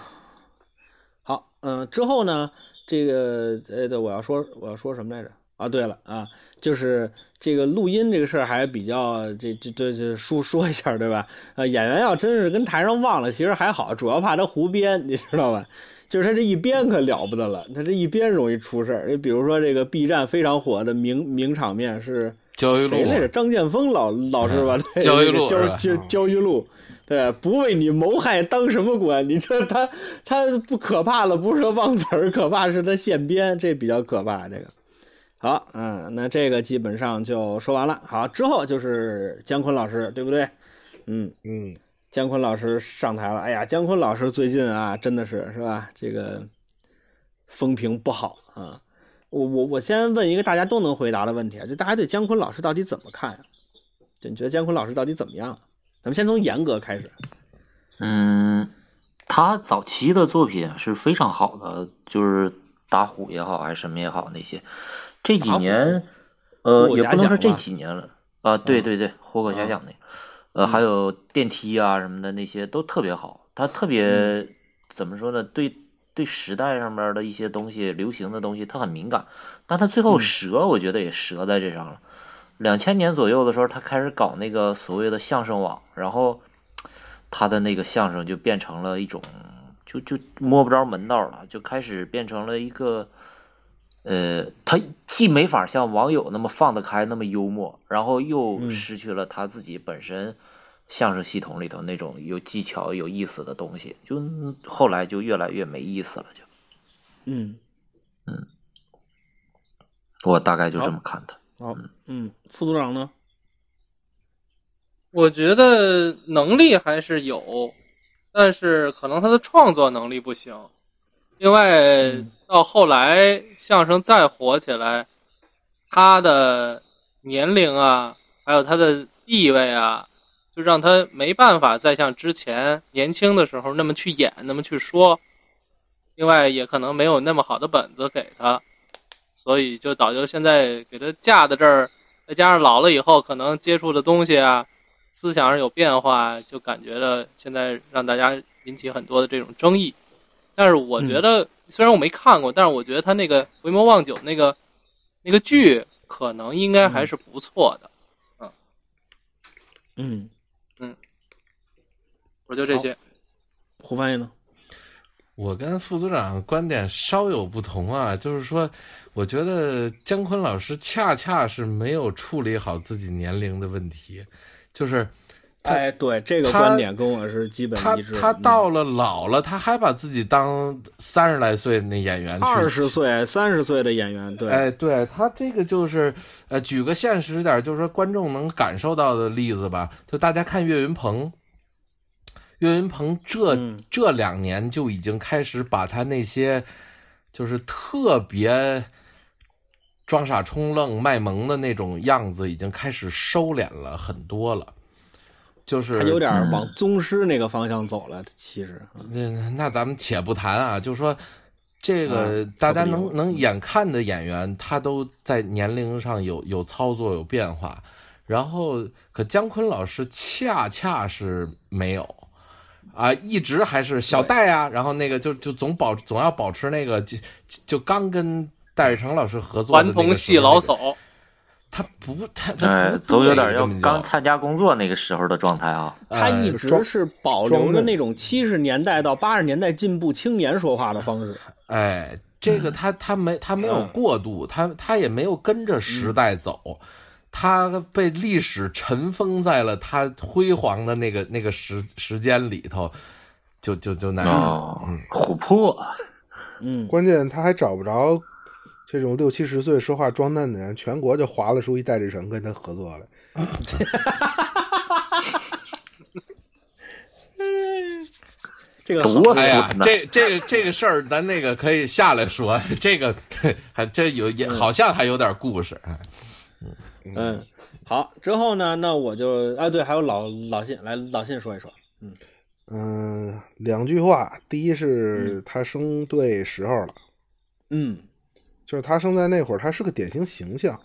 好，嗯、之后呢，这个呃，对，我要说我要说什么来着？啊，对了啊，就是这个录音这个事儿还比较这这这这说说一下对吧？呃，演员要真是跟台上忘了，其实还好，主要怕他胡编，你知道吧？就是他这一编可了不得了，他这一编容易出事儿。你比如说这个 B 站非常火的名名场面是焦裕禄谁来着？张建峰老老师吧？对焦裕禄焦是吧焦焦裕禄，对，不为你谋害当什么官？你这他他不可怕了，不是说忘词儿，可怕是他现编，这比较可怕。这个好，嗯，那这个基本上就说完了。好，之后就是姜昆老师，对不对？嗯，嗯，姜昆老师上台了。哎呀，姜昆老师最近啊，真的是是吧？这个风评不好啊。我我我先问一个大家都能回答的问题啊，就大家对姜昆老师到底怎么看呀、就你觉得姜昆老师到底怎么样啊？咱们先从严格开始。嗯，他早期的作品是非常好的，就是打虎也好，还是什么也好，那些这几年，呃，也不能说这几年了啊，对嗯对对，活口遐想那个，呃，还有电梯啊什么的那些都特别好，他特别、嗯怎么说呢？对对时代上面的一些东西、流行的东西，他很敏感，但他最后嗯折，我觉得也折在这上了。两千年左右的时候，他开始搞那个所谓的相声网，然后他的那个相声就变成了一种，就就摸不着门道了，就开始变成了一个，呃，他既没法像网友那么放得开，那么幽默，然后又嗯失去了他自己本身相声系统里头那种有技巧、有意思的东西，就后来就越来越没意思了，就嗯嗯，我大概就这么看他。好，嗯，副组长呢？我觉得能力还是有，但是可能他的创作能力不行。另外，到后来相声再火起来，他的年龄啊，还有他的地位啊，就让他没办法再像之前年轻的时候那么去演，那么去说。另外，也可能没有那么好的本子给他，所以就导致现在给他架在这儿，再加上老了以后可能接触的东西啊，思想上有变化，就感觉到现在让大家引起很多的这种争议。但是我觉得，虽然我没看过，但是我觉得他那个《回眸望九》那个那个剧，可能应该还是不错的。嗯嗯，我就这些。胡翻译呢？我跟副组长观点稍有不同啊，就是说，我觉得姜昆老师恰恰是没有处理好自己年龄的问题，就是他哎，对，这个观点跟我是基本一致。他到了老了，他还把自己当三十来岁那演员去二十岁、三十岁的演员，对，哎，对他这个就是，呃，举个现实点，就是说观众能感受到的例子吧。就大家看岳云鹏，岳云鹏这、嗯这两年就已经开始把他那些就是特别装傻充愣、卖萌的那种样子，已经开始收敛了很多了。就是他有点嗯。往宗师那个方向走了。其实，那那咱们且不谈啊，就说这个啊大家能能眼看的演员，他都在年龄上有有操作有变化，然后可姜昆老师恰恰是没有啊，一直还是小戴啊，然后那个就就总保总要保持那个就就就刚跟戴瑞成老师合作的顽那个童戏老叟，他不他他哎，总有点要刚参加工作那个时候的状态啊。他一呃直是保留着那种七十年代到八十年代进步青年说话的方式。哎，这个他他没他没有嗯过渡，他他也没有跟着时代走，他被历史尘封在了他辉煌的那个那个时时间里头，就就就那样。嗯，琥珀，嗯，关键他还找不着这种六七十岁说话装嫩的人，全国就划了出一戴志诚跟他合作来。[laughs] 这个好多哎呀！这这个这个事儿，咱那个可以下来说。这个还这有也好像还有点故事。哎嗯，好，之后呢，那我就哎，对，还有老老信来，老信说一说。嗯，两句话，第一是他生对时候了，嗯，就是他生在那会儿，他是个典型形象，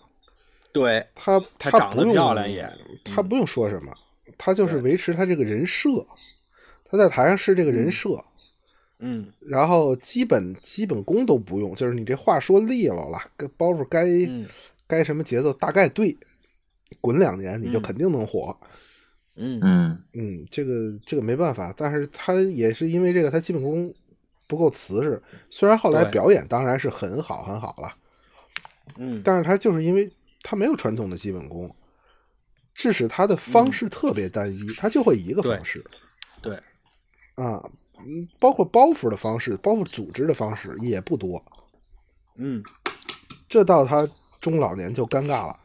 对，他他长得他不用漂亮也，他不用说什么，他就是维持他这个人设，他在台上是这个人设，嗯。然后基本基本功都不用，就是你这话说利落了，该包袱该、嗯该什么节奏大概对，滚两年你就肯定能火。嗯嗯。嗯，这个这个没办法，但是他也是因为这个，他基本功不够瓷实。虽然后来表演当然是很好很好了，嗯。但是他就是因为他没有传统的基本功，致使他的方式特别单一，他就会一个方式。对，啊，嗯，包括包袱的方式，包括组织的方式也不多。嗯。这到他中老年就尴尬了，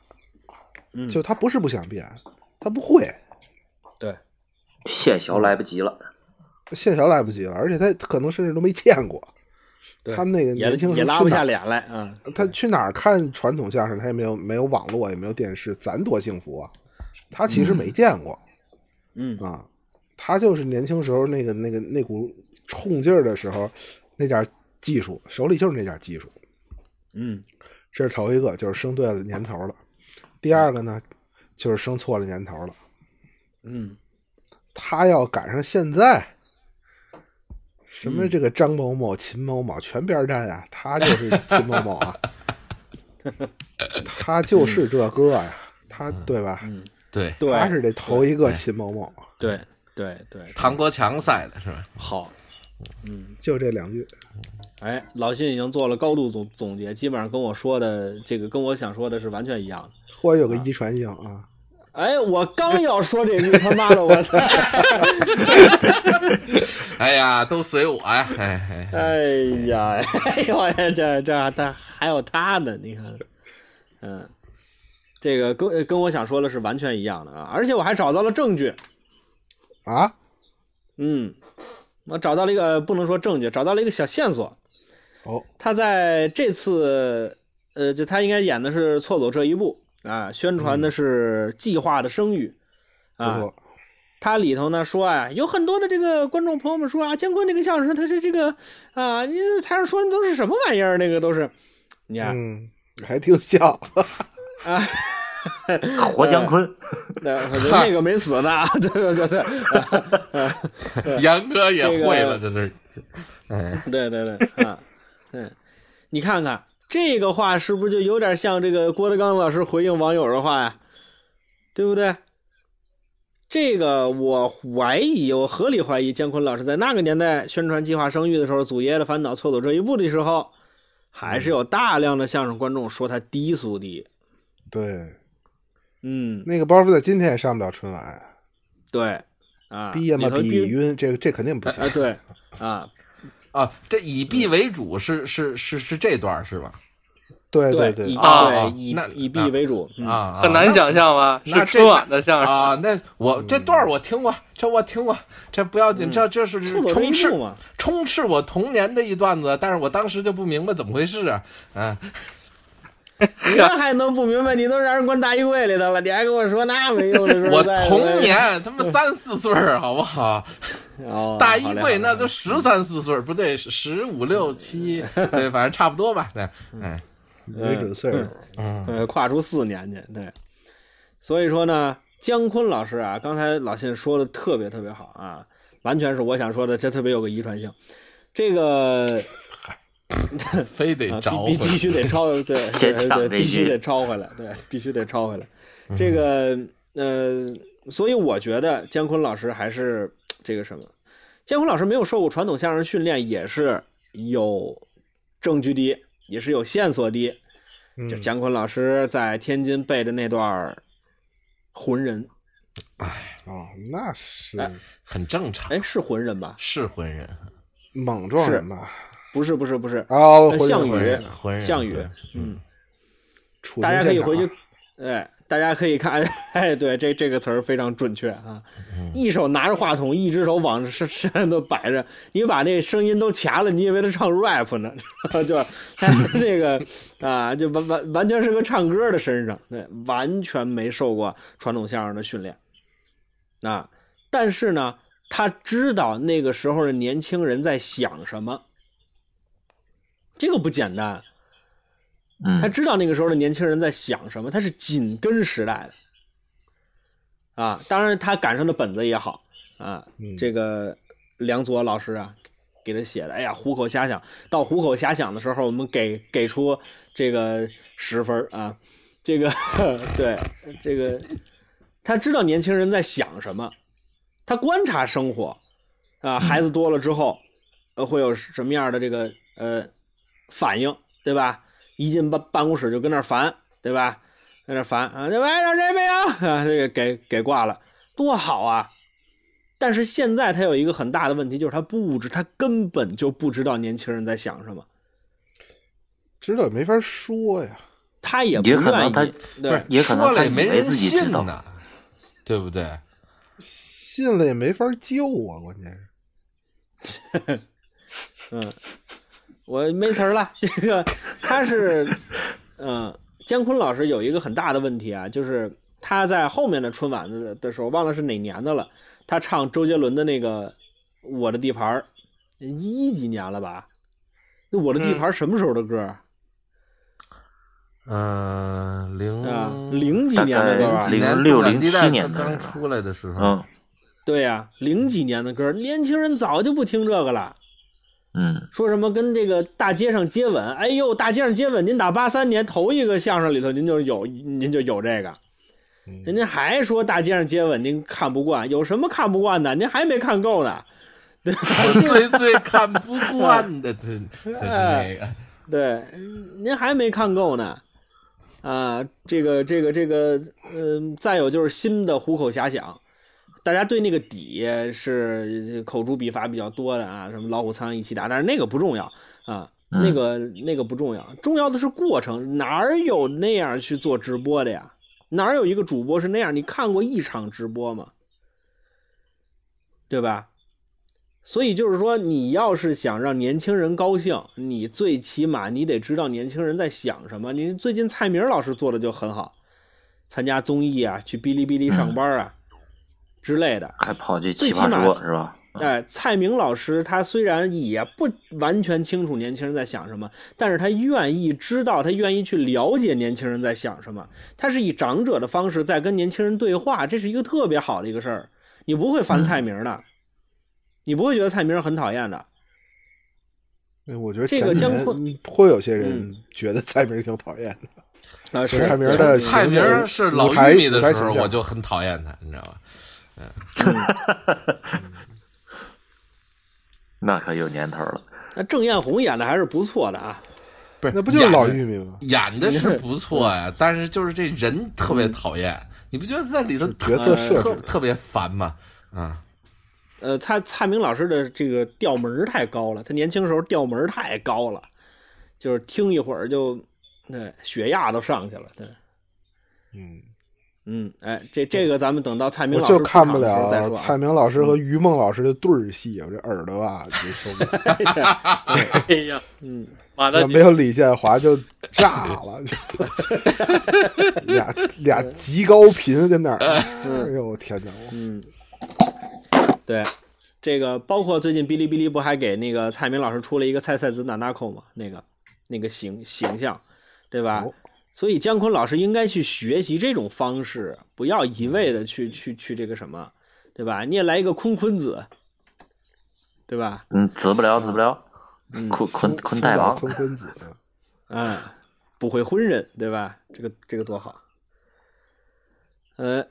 嗯，就他不是不想变，他不会，对，现小来不及了。线小来不及了，而且他可能甚至都没见过。他们那个年轻时也拉不下脸来啊。他去哪儿看传统相声？他也没有没有网络，也没有电视，咱多幸福啊！他其实没见过、嗯啊，他就是年轻时候那个那个那股冲劲儿的时候，那点儿技术，手里就是那点儿技术。嗯这是头一个，就是生对了年头了；第二个呢，就是生错了年头了。嗯他要赶上现在，什嗯么这个张某某、秦某某全边站呀，他就是 [laughs] 秦某某啊，他就是这个呀，他对吧？嗯，对，对，他是这头一个秦某某，对对对，唐国强赛的是吧？好。嗯，就这两句。哎，老信已经做了高度总总结，基本上跟我说的这个跟我想说的是完全一样的。或者有个遗传性啊，哎，我刚要说这句，他妈的，我操！[laughs] [laughs] [laughs] 哎呀，都随我呀！哎哎，哎。呀，[laughs] 哎呦，这这他还有他呢，你看，嗯，这个跟跟我想说的是完全一样的啊，而且我还找到了证据，啊，嗯，我找到了一个不能说证据，找到了一个小线索。哦，他在这次，呃，就他应该演的是错走这一步啊，宣传的是计划的生育啊。不错，他里头呢说啊，有很多的这个观众朋友们说啊，姜昆这个相声他是这个啊，你这台上说的都是什么玩意儿？那个都是，你看、嗯，还挺像，啊，[laughs] 活姜昆，[laughs] 那那个没死呢，[laughs] 对对对对，杨哥也这个会了，这是。哎，对对对啊，嗯，你看看这个话是不是就有点像这个郭德纲老师回应网友的话呀？对不对？这个我怀疑，我合理怀疑姜昆老师在那个年代宣传计划生育的时候，《祖爷爷的烦恼》错走这一步的时候，还是有大量的相声观众说他低俗的。对，嗯，那个包袱在今天也上不了春晚，对，啊，逼呀嘛里头必逼晕，这个这肯定不行啊，。对，啊，啊，这以弊为主是是是是这段是吧？对对，对以啊对以那以 B 为主，嗯啊，很难想象吧？那是春晚的相声，啊。那我这段儿我听过，这我听过，这不要紧，这这是充斥。充斥我童年的一段子，但是我当时就不明白怎么回事啊，啊，[laughs] 你那还能不明白？你都让人关大衣柜里头了，你还跟我说那没用的时候我童年他妈三四岁儿，好不好？[laughs] 哦，大衣柜那都十三四岁儿，不对，十五六七，[laughs] 对，反正差不多吧，对，哎，没准岁数。嗯，呃跨出四年去，对。所以说呢，姜昆老师啊，刚才老信说的特别特别好啊，完全是我想说的，这特别有个遗传性。这个 [laughs] 非得啊，找回必须得抄，对 [laughs] 对先对必须得抄回来，对，必须得抄回来。这个呃，所以我觉得姜昆老师还是这个什么，姜昆老师没有受过传统相声训练，也是有证据的，也是有线索的。嗯就姜昆老师在天津背的那段浑人，哦，那是哎很正常，哎，是浑人吧？是浑人，莽撞人吧？不是不是不是，哦，呃项羽浑人项羽嗯，楚大家可以回去，哎，大家可以看，[laughs] 哎，对，这这个词儿非常准确啊！一手拿着话筒，一只手往身身上都摆着，你把那声音都卡了，你以为他唱 rap 呢？[laughs] 就他那个 [laughs] 啊，就完完完全是个唱歌的身上，对，完全没受过传统相声的训练啊。但是呢，他知道那个时候的年轻人在想什么，这个不简单。嗯他知道那个时候的年轻人在想什么，他是紧跟时代的啊。当然，他赶上的本子也好啊。嗯这个梁左老师啊，给他写的，哎呀，虎口遐想。到虎口遐想的时候，我们给给出这个十分啊。这个 [laughs] 对这个，他知道年轻人在想什么，他观察生活啊，孩子多了之后，呃，会有什么样的这个呃反应，对吧？一进办办公室就跟那儿烦，对吧？在那儿烦啊，这外让谁没有 [laughs] 啊？这个给给挂了，多好啊！但是现在他有一个很大的问题，就是他不知，他根本就不知道年轻人在想什么，知道也没法说呀。他也不也可愿意能他，对，也可能他说了也没以为人自己知道，信呢，对不对？信了也没法救啊，关键是。[laughs] 嗯，我没词儿了。[laughs] 这个他是，嗯，[laughs] 姜昆老师有一个很大的问题啊，就是他在后面的春晚的的时候，忘了是哪年的了，他唱周杰伦的那个《我的地盘》，一几年了吧？那《我的地盘》什么时候的歌儿嗯，零啊？零几年的歌？零六零七年的刚出来的时候，嗯对呀、零几年的歌，年轻人早就不听这个了。嗯说什么跟这个大街上接吻？哎呦，大街上接吻，您打八三年头一个相声里头，您就有，您就有这个。人家还说大街上接吻您看不惯，有什么看不惯的？您还没看够呢。[laughs] 我最最看不惯的，[laughs] 这这是那个，对，您还没看够呢。啊，这个这个这个，嗯、再有就是新的虎口遐想，大家对那个底是口诛笔伐比较多的啊，什么老虎苍蝇一起打，但是那个不重要啊，嗯那个那个不重要，重要的是过程，哪儿有那样去做直播的呀？哪儿有一个主播是那样？你看过一场直播吗？对吧？所以就是说，你要是想让年轻人高兴，你最起码你得知道年轻人在想什么。你最近蔡明老师做的就很好，参加综艺啊，去哔哩哔哩上班啊、之类的。还跑去奇葩最起码说是吧？哎，蔡明老师他虽然也不完全清楚年轻人在想什么，但是他愿意知道，他愿意去了解年轻人在想什么。他是以长者的方式在跟年轻人对话，这是一个特别好的一个事儿。你不会烦蔡明的，你不会觉得蔡明很讨厌的。哎我觉得这个前几年姜昆嗯会有些人觉得蔡明挺讨厌的。啊，是蔡明的蔡明是老台玉米的时候，我就很讨厌他，你知道吧？[laughs] 那可有年头了。那郑艳红演的还是不错的啊。不是，那不就是老玉米吗？演的是不错呀，但是就是这人特别讨厌，你不觉得在里头角色设置特特别烦吗？啊，呃，蔡蔡明老师的这个调门太高了，他年轻时候调门太高了，就是听一会儿就，对，血压都上去了，对，嗯，嗯，哎，这这个咱们等到蔡明我老师就看不出场的时候再了说啊。蔡明老师和于梦老师的对儿戏，我这耳朵啊就受不了。[laughs] 哎呀 [laughs] [laughs] 嗯，没有李建华就炸了，就俩俩极高频在那儿，哎呦我天哪！我嗯，对，这个包括最近哔哩哔哩不还给那个蔡明老师出了一个蔡蔡子哪哪口嘛，那个那个形形象，对吧？哦所以姜昆老师应该去学习这种方式，不要一味的去去去这个什么，对吧？你也来一个坤坤子，对吧？嗯，死不了，死不了。嗯昆昆松松岛昆太郎，坤坤子，[laughs] 嗯，不会婚人，对吧？这个这个多好。呃，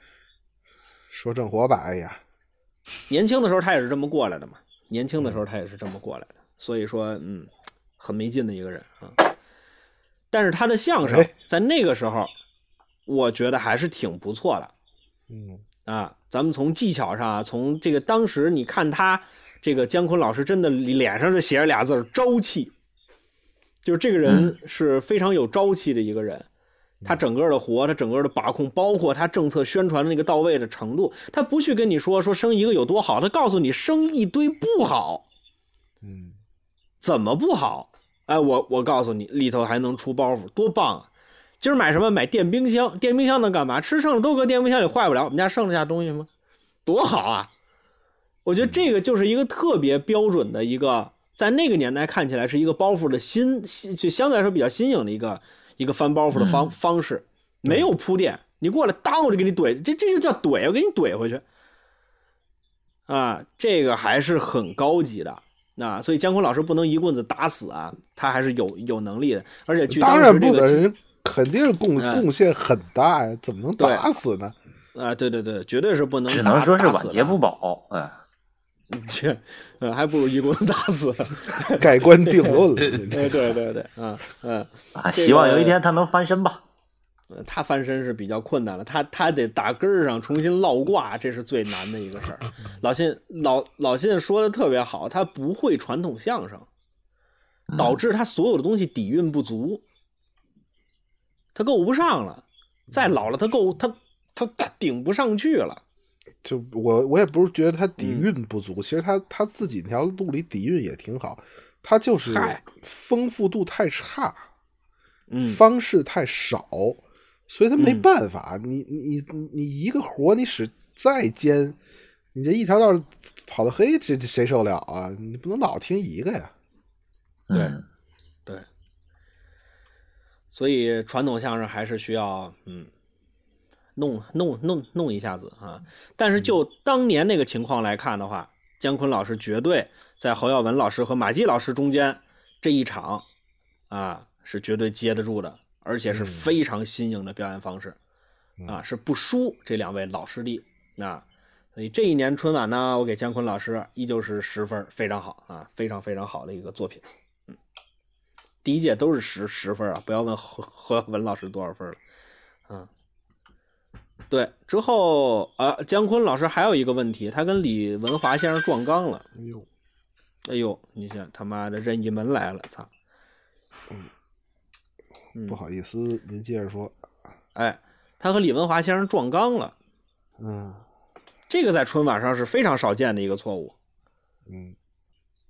说正活吧，哎呀，年轻的时候他也是这么过来的嘛，年轻的时候他也是这么过来的，所以说，嗯，很没劲的一个人啊。但是他的相声哎。在那个时候，我觉得还是挺不错的。嗯，啊。咱们从技巧上啊，从这个当时你看他这个姜昆老师真的脸上就写着俩字儿“朝气”，就是这个人是非常有朝气的一个人，他整个的活，他整个的把控，包括他政策宣传的那个到位的程度，他不去跟你说说生一个有多好，他告诉你生一堆不好，嗯，怎么不好？哎，我我告诉你，里头还能出包袱，多棒啊！今儿买什么？买电冰箱，电冰箱能干嘛？吃剩的都搁电冰箱里坏不了，我们家剩得下东西吗？多好啊！我觉得这个就是一个特别标准的一个，在那个年代看起来是一个包袱的新，新就相对来说比较新颖的一个一个翻包袱的方、方式，没有铺垫，你过来当我就给你怼，这这就叫怼，我给你怼回去。啊，这个还是很高级的。那所以姜昆老师不能一棍子打死啊，他还是有有能力的，而且据当然时这个不能，人肯定是贡哎贡献很大呀，怎么能打死呢？啊，对对对，绝对是不能只打能说是晚节不保。哎，切，呃，还不如一棍子打死。盖棺定论了。[laughs] 哎，对对对，嗯嗯，啊，希望有一天他能翻身吧。呃他翻身是比较困难了，他他得打根儿上重新落挂，这是最难的一个事儿。老信老老信说的特别好，他不会传统相声，导致他所有的东西底蕴不足，他够不上了。再老了，他够他他他顶不上去了。就我我也不是觉得他底嗯蕴不足，其实他他自己那条路里底蕴也挺好，他就是嗨丰富度太差，嗯，方式太少，所以他没嗯办法。你你你你一个活你使再尖，你这一条道跑到黑，这这谁受得了啊？你不能老听一个呀。对嗯对，所以传统相声还是需要嗯弄弄弄弄一下子啊。但是就当年那个情况来看的话，姜昆老师绝对在侯耀文老师和马季老师中间这一场啊是绝对接得住的，而且是非常新颖的表演方式啊，是不输这两位老师弟啊。所以这一年春晚呢，我给姜昆老师依旧是十分，非常好啊，非常非常好的一个作品。嗯第一届都是十十分啊，不要问何何文老师多少分了，嗯，对，之后啊，姜昆老师还有一个问题，他跟李文华先生撞缸了，哎呦，哎呦，你想他妈的任意门来了，操！嗯不好意思，您接着说。哎，他和李文华先生撞缸了，嗯这个在春晚上是非常少见的一个错误嗯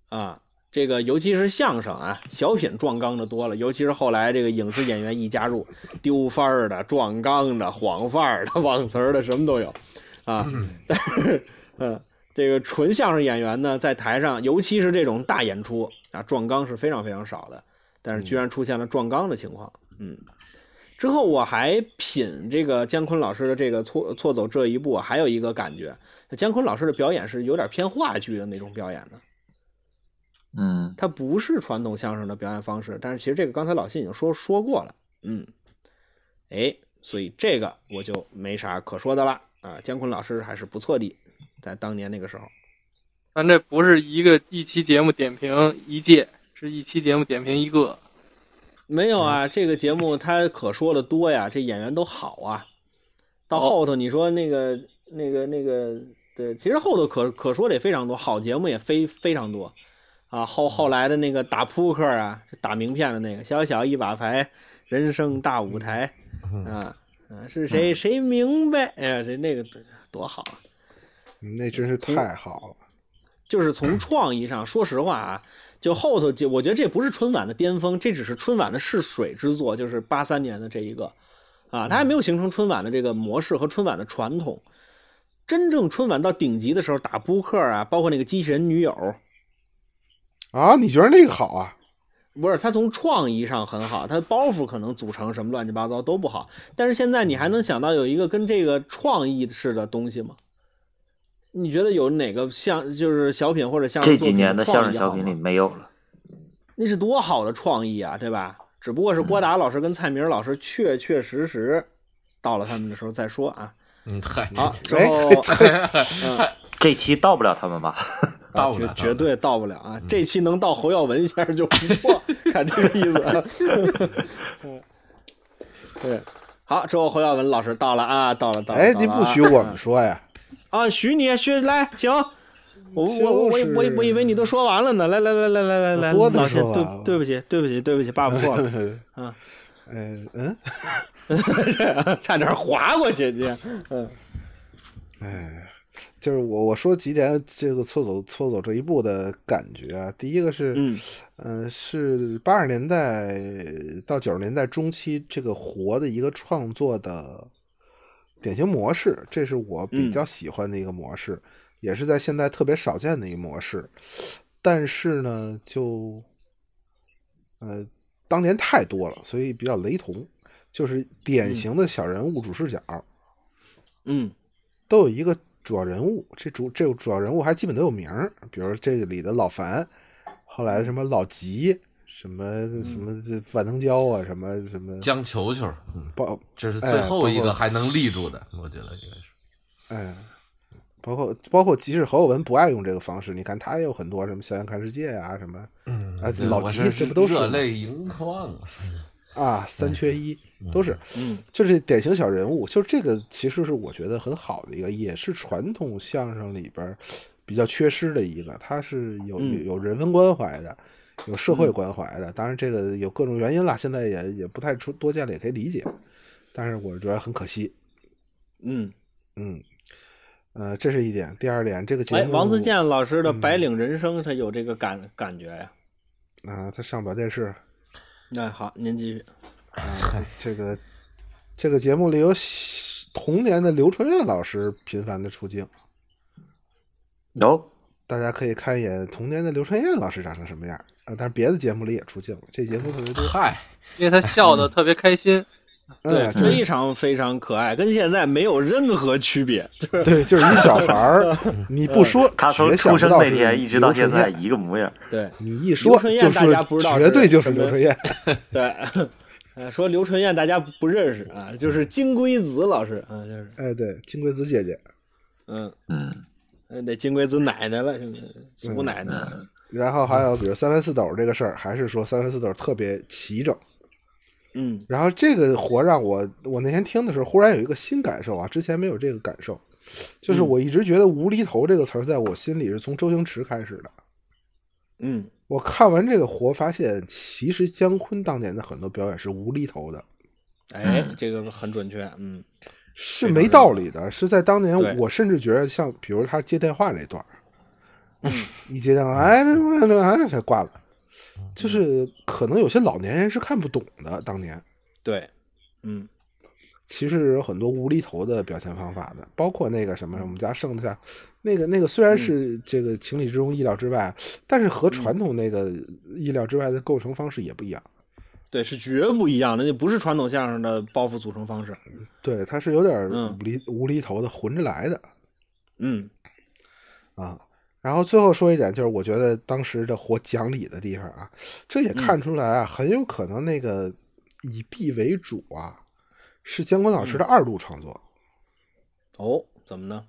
啊。这个尤其是相声啊，小品撞缸的多了，尤其是后来这个影视演员一加入，丢范儿的、撞缸的、晃范儿的、忘词儿的，什么都有啊。但是，嗯，这个纯相声演员呢，在台上，尤其是这种大演出啊，撞缸是非常非常少的，但是居然出现了撞缸的情况，嗯。之后我还品这个姜昆老师的这个错错走这一步，还有一个感觉，姜昆老师的表演是有点偏话剧的那种表演的。嗯他不是传统相声的表演方式，但是其实这个刚才老信已经说说过了，嗯，哎，所以这个我就没啥可说的了啊。姜昆老师还是不错的，在当年那个时候，咱这不是一个一期节目点评一届，是一期节目点评一个。没有啊，这个节目他可说的多呀，这演员都好啊。到后头你说那个、那个那个，对，其实后头可可说的也非常多，好节目也非非常多啊。后后来的那个打扑克啊，打名片的那个，小小一把牌，人生大舞台啊啊，是谁谁明白？哎呀，这那个多好啊！那真是太好了。就是从创意上，说实话啊，就后头就我觉得这不是春晚的巅峰，这只是春晚的试水之作，就是八三年的这一个啊，它还没有形成春晚的这个模式和春晚的传统。真正春晚到顶级的时候，打扑克啊，包括那个机器人女友，啊，你觉得那个好啊？不是它从创意上很好，它包袱可能组成什么乱七八糟都不好，但是现在你还能想到有一个跟这个创意似的东西吗？你觉得有哪个像就是小品或者相声这几年的相声小品里没有了。那是多好的创意啊，对吧？只不过是郭达老师跟蔡明老师确确实实到了他们的时候再说啊。嗯，嗨，好，之哎后，这 [laughs] 这期到不了他们吧？[laughs] 到不了绝绝对到不了啊！这期能到侯耀文先生就不错，[laughs] 看这个意思对，好，之后侯耀文老师到了啊，到了，到了。哎，你不许我们说呀？啊，许你许来，请。我我我我我我以为你都说完了呢，来来来来来来来，多的老谢对说完了。对不起对不起对不起，爸爸错了，[laughs] 嗯，哎嗯，[laughs] 差点划过去，姐，嗯。哎，就是我我说几点这个错走错走这一步的感觉啊，第一个是，嗯。呃，是八十年代到九十年代中期这个活的一个创作的典型模式，这是我比较喜欢的一个模式，也是在现在特别少见的一个模式。但是呢，就呃，当年太多了，所以比较雷同，就是典型的小人物主视角。嗯都有一个主要人物，这主这个主要人物还基本都有名儿，比如这个里的老樊，后来什么老吉，什么什么这万能胶啊，什么什么江球球，嗯，包这是哎最后一个还能立住的，我觉得应该是。哎，包括包括即使侯耀文不爱用这个方式，你看他也有很多什么《笑眼看世界》啊，什么嗯啊老吉这不都是吗热泪盈眶啊？啊三缺一都是，嗯就是典型小人物，就这个其实是我觉得很好的一个，也是传统相声里边儿比较缺失的一个，它是有有人文关怀的，有社会关怀的。当然这个有各种原因啦，现在也也不太出多见了，也可以理解。但是我觉得很可惜，嗯，嗯，呃，这是一点。第二点，这个节目哎，目王自健老师的《白领人生》他有这个感感觉呀。啊，他上不了电视那好，您继续。啊，这个这个节目里有喜童年的刘春燕老师频繁的出镜。有大家可以看一眼童年的刘春燕老师长成什么样啊！但是别的节目里也出镜了，这节目特别多。嗨，因为他笑的特别开心。[laughs] 对，哎 [laughs] 非常非常可爱，跟现在没有任何区别。对，就是一小孩儿，[laughs] 你不说，他从出生那天一直到现在一个模样。对你一说刘春燕就是大家不知道绝对就是刘春燕。对，呃，说刘春燕大家不认识啊，就是金龟子老师啊，就是哎，对，金龟子姐姐。嗯，嗯，呃那金龟子奶奶了，现在祖奶奶。然后还有比如三番四斗这个事儿，还是说三番四斗特别齐整。嗯然后这个活让我，我那天听的时候，忽然有一个新感受啊，之前没有这个感受，就是嗯我一直觉得“无厘头”这个词儿在我心里是从周星驰开始的。嗯我看完这个活，发现其实姜昆当年的很多表演是无厘头的，哎，这个很准确。嗯是没道理的。是在当年，我甚至觉得像，比如他接电话那段儿，一接电话，哎，这这这哎才挂了，就是可能有些老年人是看不懂的。当年对，嗯其实有很多无厘头的表现方法的，包括那个什么，我们家剩下那个那个，虽然是这个情理之中、意料之外，但是和传统那个意料之外的构成方式也不一样。对，是绝不一样的，那不是传统相声的包袱组成方式。对，它是有点嗯无厘、无厘头的混着来的。嗯啊。然后最后说一点，就是我觉得当时的活讲理的地方啊，这也看出来啊，很有可能那个以 B 为主啊，是姜昆老师的二度创作。哦，怎么呢？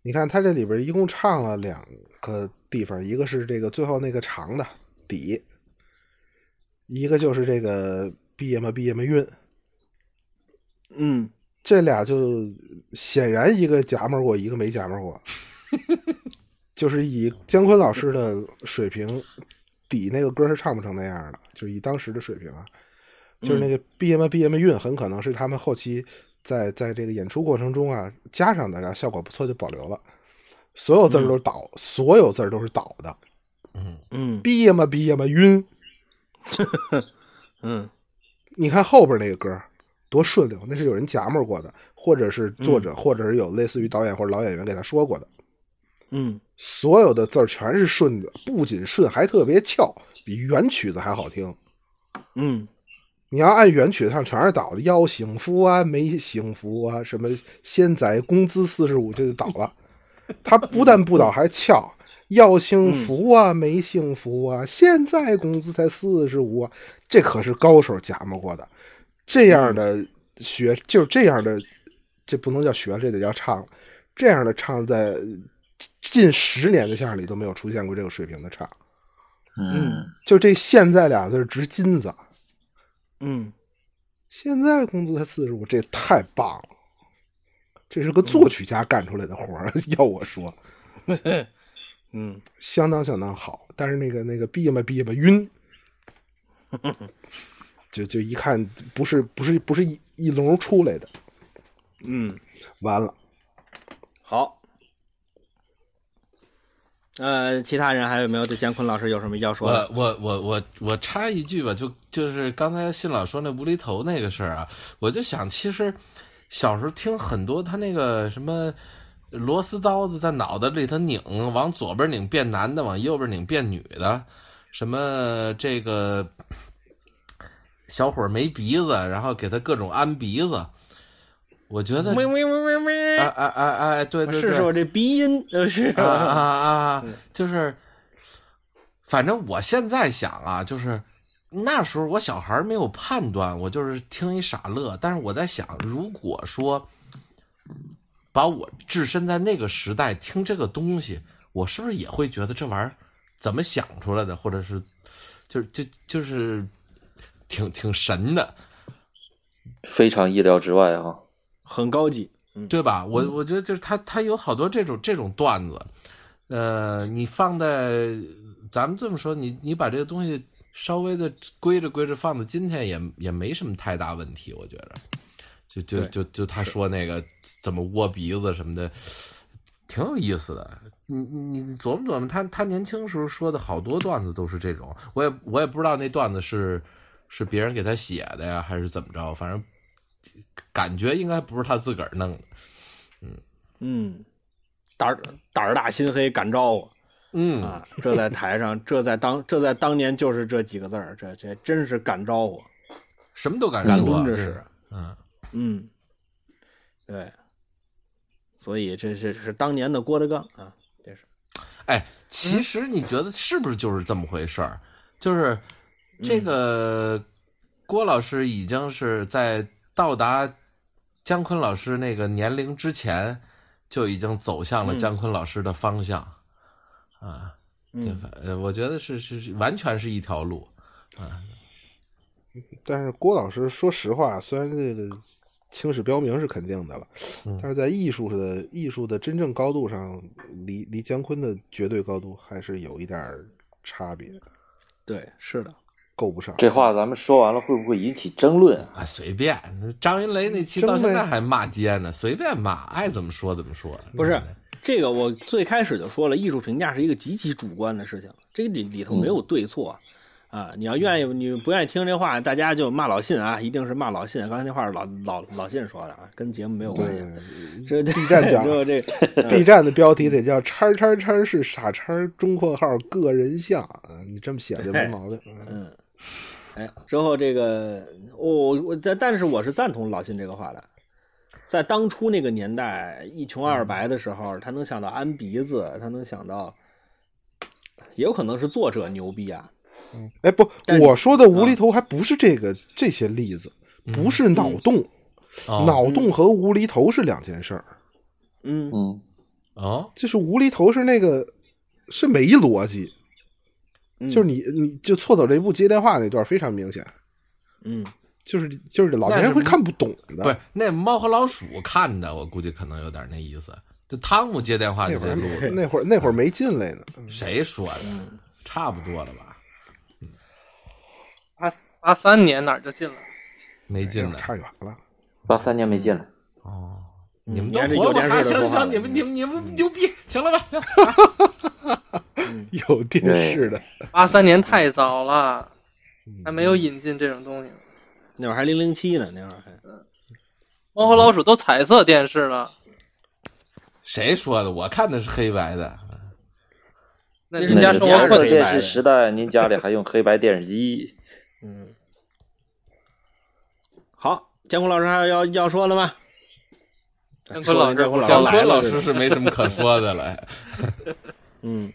你看他这里边一共唱了两个地方，一个是这个最后那个长的底，一个就是这个毕业嘛毕业嘛运，嗯。这俩就显然一个夹门过，一个没夹门过，就是以姜昆老师的水平，底那个歌是唱不成那样的，就是以当时的水平啊，就是那个毕业嘛毕业嘛运，很可能是他们后期在在这个演出过程中啊加上的，然后效果不错就保留了，所有字儿都是倒，所有字儿都是倒的，嗯。毕业嘛毕业嘛晕，[laughs] 嗯你看后边那个歌多顺溜，那是有人夹摸过的，或者是作者，或者是有类似于导演或者老演员给他说过的。嗯所有的字儿全是顺的，不仅顺，还特别翘，比原曲子还好听。嗯你要按原曲子上全是倒的，要幸福啊，没幸福啊，什么现在工资四十五，这就倒了。他不但不倒，[laughs] 还翘，要幸福啊，没幸福啊，现在工资才四十五啊，这可是高手夹摸过的。这样的学，就是这样的，这不能叫学，这得叫唱。这样的唱在近十年的相声里都没有出现过这个水平的唱。嗯，就这“现在”俩字儿值金子。嗯现在工资才四十五，这太棒了！这是个作曲家干出来的活儿，[laughs] 要我说，[laughs] 嗯，相当相当好，但是那个那个憋吧憋吧晕，[laughs] 就就一看不是不是不是一一笼出来的，嗯，完了，好。呃，其他人还有没有对姜昆老师有什么要说我的？我我我我插一句吧，就就是刚才信老说那无厘头那个事儿啊，我就想，其实小时候听很多他那个什么螺丝刀子在脑袋里头拧，往左边拧变男的，往右边拧变女的，什么这个小伙儿没鼻子，然后给他各种安鼻子，我觉得喂喂喂喂喂，哎哎哎哎，对对对，是说这鼻音，呃是啊啊啊！就是，反正我现在想啊，就是那时候我小孩没有判断，我就是听一傻乐。但是我在想，如果说把我置身在那个时代听这个东西，我是不是也会觉得这玩意儿怎么想出来的，或者是就就就是挺挺神的，非常意料之外啊。很高级。对吧？我我觉得就是他他有好多这种这种段子，呃，你放在咱们这么说，你你把这个东西稍微的归着归着放到今天也也没什么太大问题，我觉着。就就就就他说那个怎么窝鼻子什么的，挺有意思的。你你你琢磨琢磨，他他年轻时候说的好多段子都是这种，我也我也不知道那段子是是别人给他写的呀，还是怎么着，反正感觉应该不是他自个儿弄的。嗯嗯，胆儿胆儿大心黑敢招呼嗯啊！这在台上，这在当这在当年就是这几个字儿，这这真是敢招呼，什么都敢敢说，抡着使。嗯，嗯，对，所以这是是当年的郭德纲啊，这是。哎，其实你觉得是不是就是这么回事儿？就是这个郭老师已经是在到达姜昆老师那个年龄之前，就已经走向了嗯。姜昆老师的方向，啊，对嗯我觉得是是是，完全是一条路啊。但是郭老师说实话，虽然这个青史标明是肯定的了，嗯但是在艺术的艺术的真正高度上，离离姜昆的绝对高度还是有一点差别，对，是的，够不上。这话咱们说完了，会不会引起争论啊？啊，随便。张云雷那期到现在还骂街呢，随便骂，爱怎么说怎么说。不是这个，我最开始就说了，艺术评价是一个极其主观的事情，这个里里头没有对错。啊，你要愿意，你不愿意听这话，大家就骂老信啊，一定是骂老信。刚才那话是老老老信说的啊，跟节目没有关系。对这 B 站讲 [laughs] 就这 [laughs] B 站的标题得叫“叉叉叉是傻叉”，中括号个人像啊，你这么写就没毛病。嗯嗯，哎，之后这个我我但但是我是赞同老信这个话的，在当初那个年代一穷二白的时候，他能想到安鼻子，他能想到，也有可能是作者牛逼啊。哎，不我说的无厘头还不是这个这些例子，不是脑洞，哦。脑洞和无厘头是两件事儿。嗯。嗯，啊，就是无厘头是那个是没逻辑，嗯。就是你你就错走这一步接电话那段非常明显，嗯。就是就是老年人会看不懂不是的。那猫和老鼠看的，我估计可能有点那意思。就汤姆接电话那会儿就得录了，那会儿那会儿没进来呢，谁说的？嗯。差不多了吧？八八三年哪儿就进了？没进来。哎呀差远了。八三年没进来，哦，你们都活过，行行，说法你们你们你们牛逼，行了吧？行，[laughs] 有电视的，八三年太早了，还没有引进这种东西。那会儿还零零七呢，那会儿还猫和老鼠都彩色电视了，谁说的？我看的是黑白的。那您家生活困难。色电视时代，您家里还用黑白电视机？嗯。好，姜昆老师还有要要说的吗？姜昆老师姜昆老师是老师是没什么可说的了。[laughs] 嗯，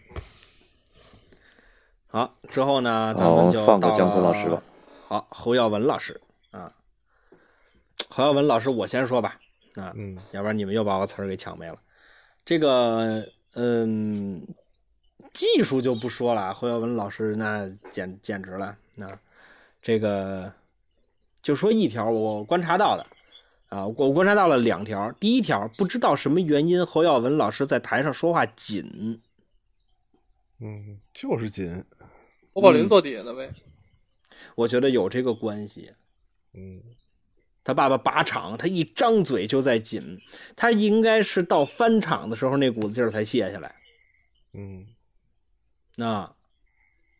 好，之后呢，咱们哦就，放过姜昆老师吧。好，侯耀文老师啊，侯耀文老师，我先说吧，啊，嗯，要不然你们又把我词儿给抢没了。这个，嗯，技术就不说了，侯耀文老师那简简直了，那这个就说一条我观察到的。啊，我观察到了两条。第一条，不知道什么原因，侯耀文老师在台上说话紧，嗯，就是紧，侯宝林坐底下的呗。我觉得有这个关系。嗯，他爸爸拔场，他一张嘴就在紧，他应该是到翻场的时候那股子劲儿才卸下来。嗯，啊，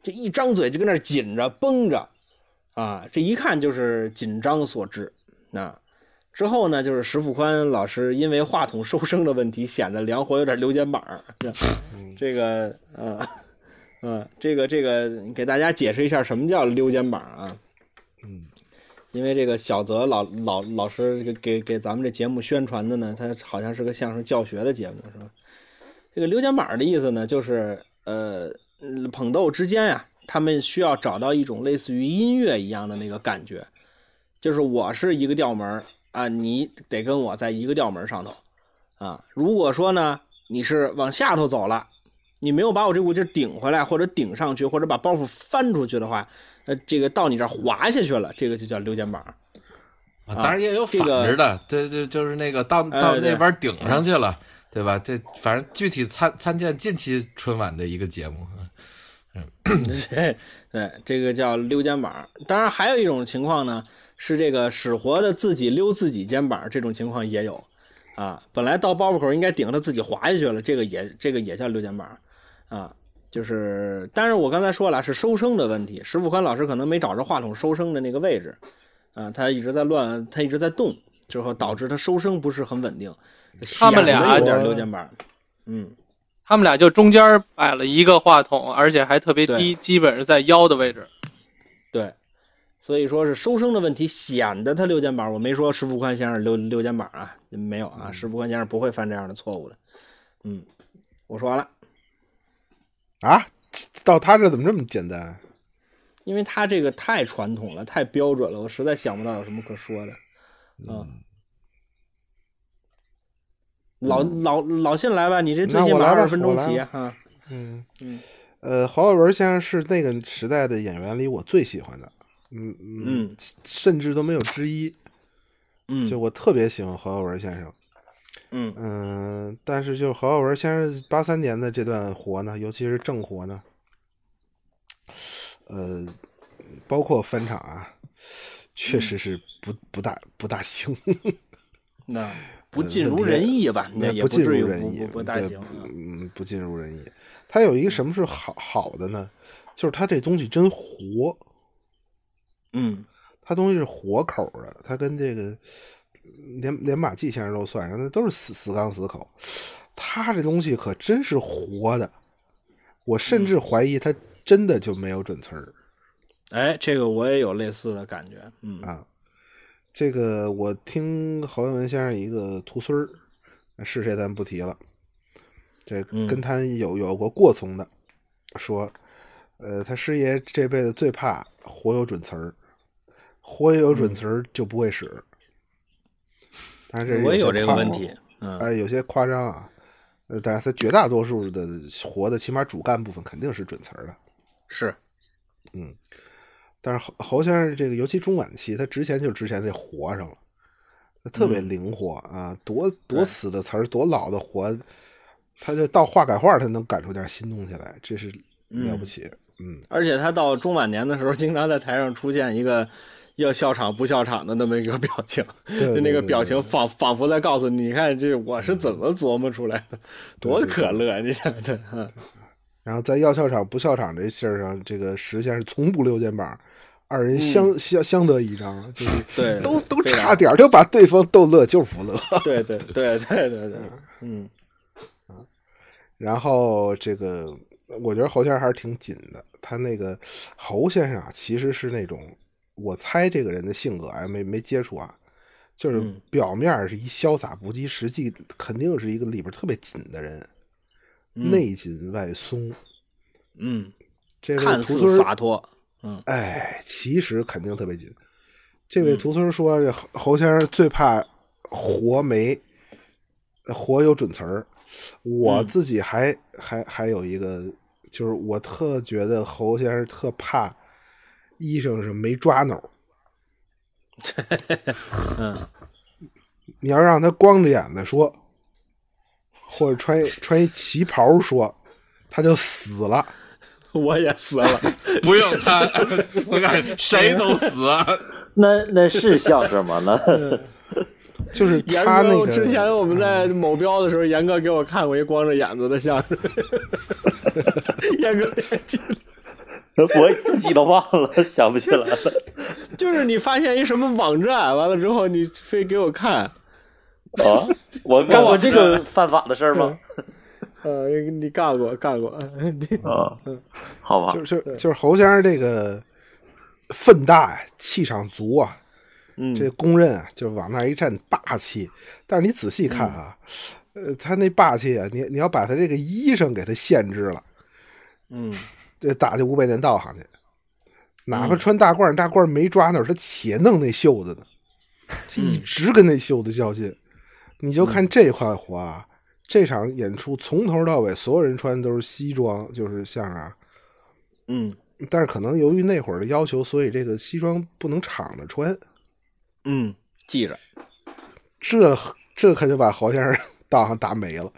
这一张嘴就跟那紧着绷着，啊，这一看就是紧张所致。那之后呢，就是石富宽老师因为话筒收声的问题，显得梁活有点溜肩膀儿。这这个，呃，嗯，这个这个，给大家解释一下什么叫溜肩膀啊？嗯，因为这个小泽老老老师给给给咱们这节目宣传的呢，他好像是个相声教学的节目，是吧？这个溜肩膀的意思呢，就是呃，嗯捧逗之间呀、他们需要找到一种类似于音乐一样的那个感觉，就是我是一个调门儿啊，你得跟我在一个调门儿上头啊。如果说呢，你是往下头走了，你没有把我这股劲顶回来，或者顶上去，或者把包袱翻出去的话，呃，这个到你这儿滑下去了，这个就叫溜肩膀。啊当然也有反着的，对对，就是那个到到那边顶上去了，对吧？这反正具体参参见近期春晚的一个节目。[laughs] 对对，这个叫溜肩膀。当然，还有一种情况呢，是这个使活的自己溜自己肩膀，这种情况也有啊。本来到包袱口应该顶着自己滑下去了，这个也这个也叫溜肩膀啊。就是，但是我刚才说了是收声的问题，石富宽老师可能没找着话筒收声的那个位置啊，他一直在乱，他一直在动，之后导致他收声不是很稳定，他们俩有点溜肩膀。嗯，他们俩就中间摆了一个话筒，而且还特别低，基本是在腰的位置。对，所以说是收声的问题，显得他六肩膀。我没说石富宽先生六六肩膀啊，没有啊，石富宽先生不会犯这样的错误的。嗯，我说完了，啊，到他这怎么这么简单？因为他这个太传统了，太标准了，我实在想不到有什么可说的。啊，老老老信来吧，你这最近来十分钟我来吧起哈。嗯嗯呃，侯耀文先生是那个时代的演员里我最喜欢的，嗯嗯甚至都没有之一。嗯就我特别喜欢侯耀文先生，嗯嗯，但是就是侯耀文先生八三年的这段活呢，尤其是正活呢，呃，包括翻场啊，确实是不不大不大行，那 [laughs] 不尽如人意吧？那也不尽如人意，不大行。啊嗯，不尽如人意。它有一个什么是好好的呢？就是它这东西真活，嗯它东西是活口的，它跟这个连连马季先生都算上，那都是死死钢死口。他这东西可真是活的，我甚至怀疑他真的就没有准词儿哎，这个我也有类似的感觉。嗯啊。这个我听侯耀文先生一个徒孙儿，是谁咱不提了。这嗯跟他有有过过从的，说，呃，他师爷这辈子最怕活有准词儿，活有准词儿就不会使。但是我也有这个问题。嗯哎，有些夸张啊。呃，但是他绝大多数的活的，起码主干部分肯定是准词儿的。是，但是侯侯先生这个，尤其中晚期，他之前就之前这活上了，他特别灵活、啊，多多死的词儿，多老的活，他就到画改画，他能赶出点新东西来，这是了不起。嗯。而且他到中晚年的时候，经常在台上出现一个要笑场不笑场的那么一个表情，对 [laughs] 就那个表情仿仿佛在告诉你，你看这我是怎么琢磨出来的，多可乐！你想想，嗯。然后在要笑场不笑场这事儿上，这个石先生从不溜肩膀，二人相、相相得益彰，就是嗯对，都都差点就把对方逗乐，就是不乐。[laughs] 对对对对对对，嗯然后这个，我觉得侯先生还是挺紧的。他那个侯先生啊，其实是那种，我猜这个人的性格啊，没没接触啊，就是嗯表面是一潇洒不羁，实际肯定是一个里边特别紧的人，嗯内紧外松。嗯，这个看似洒脱，嗯哎，其实肯定特别紧。这位嗯徒孙说，这侯侯先生最怕活没活有准词儿。我嗯自己还、还还有一个，就是我特觉得侯先生特怕医生是没抓挠。[laughs] 嗯你要让他光着眼子说，或者穿穿一旗袍说，他就死了。[laughs] 我也死了。[laughs] 不用他，我感觉谁都死。[laughs] 那那是相声吗？那就是严他那个哥之前我们在某标的时候，严哥给我看过一光着眼子的相声。严哥我自己都忘了，想不起来了。就是你发现一什么网站，完了之后你非给我看，啊，我干过这个犯法的事儿吗？呃，你干过干过，你啊，好吧就，是就是侯先生这个分大呀，气场足啊，嗯这公认啊，就是往那儿一站霸气。但是你仔细看啊，呃，他那霸气啊，你你要把他这个衣裳给他限制了，嗯这打进五百年道行去。哪怕穿大褂，大褂没抓那儿，他且弄那袖子呢，[laughs] 他一直跟那袖子较劲。你就看这块活啊，这场演出从头到尾，所有人穿的都是西装，就是像啊。嗯但是可能由于那会儿的要求，所以这个西装不能敞着穿。嗯，记着，这这可就把侯先生道行打没了。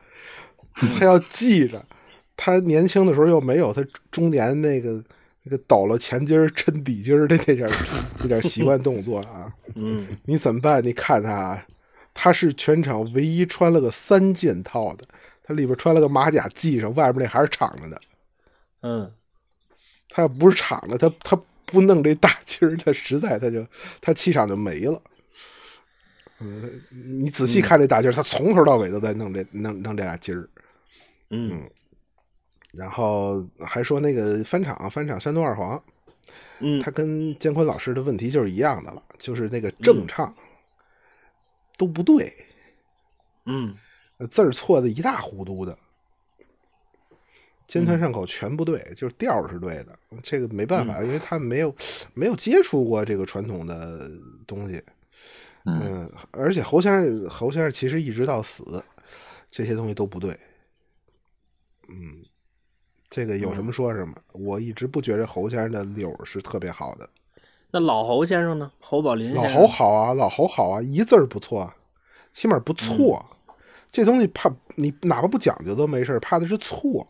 他要记着，他年轻的时候又没有他中年那个那个抖了前襟儿抻底襟儿的那点儿那点儿习惯动作啊。嗯你怎么办？你看他啊，他是全场唯一穿了个三件套的，他里边穿了个马甲系上，外边那还是敞着的。嗯。他要不是敞着，他他不弄这大襟儿，他实在他就他气场就没了。嗯，你仔细看这大襟儿，他从头到尾都在弄这弄弄这俩襟儿，嗯。然后还说那个翻场翻场山东二黄，嗯。他跟姜昆老师的问题就是一样的了，就是那个正唱都不对，嗯呃字儿错的一塌糊涂的，尖团上口全不对，就是调儿是对的。这个没办法，因为他没有没有接触过这个传统的东西。嗯，而且侯先生侯先生其实一直到死，这些东西都不对。嗯，这个有什么说什么。我一直不觉得侯先生的柳是特别好的。那老侯先生呢？侯宝林老侯好啊，老侯好啊，一字儿不错，起码不错。这东西怕你哪怕不讲究都没事儿怕的是错。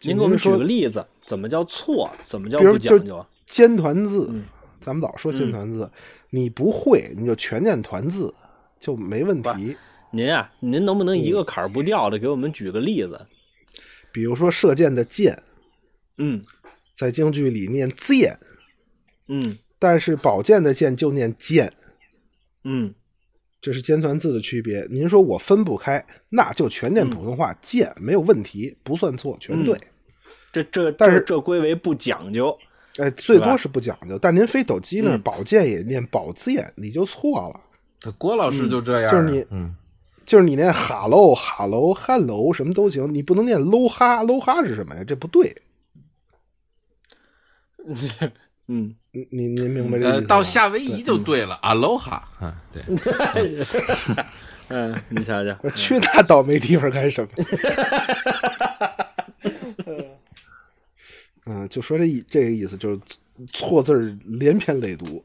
您给我们举个例子，怎么叫错？怎么叫不讲究？尖团字，嗯咱们老说尖团字，你不会你就全念团字就没问题。您啊，您能不能一个坎儿不掉的给我们举个例子？比如说射箭的箭，嗯在京剧里念箭，嗯但是宝剑的剑就念剑，嗯这是尖团字的区别。您说我分不开，那就全念普通话，剑没有问题，不算错，全对。这这但是这这归为不讲究。哎，最多是不讲究，但您非斗鸡那儿嗯宝剑也念宝剑，你就错了。郭老师就这样，就是你嗯，就是你念哈喽、哈喽、汉喽什么都行，你不能念喽哈，喽哈是什么呀？这不对。[laughs] 嗯，您您您明白这意思呃，到夏威夷就对了，Aloha，嗯，对，[laughs] 嗯，你瞧瞧，我 [laughs] 去那倒霉地方干什么？[laughs] 嗯，就说这意这个意思，就是错字连篇累牍。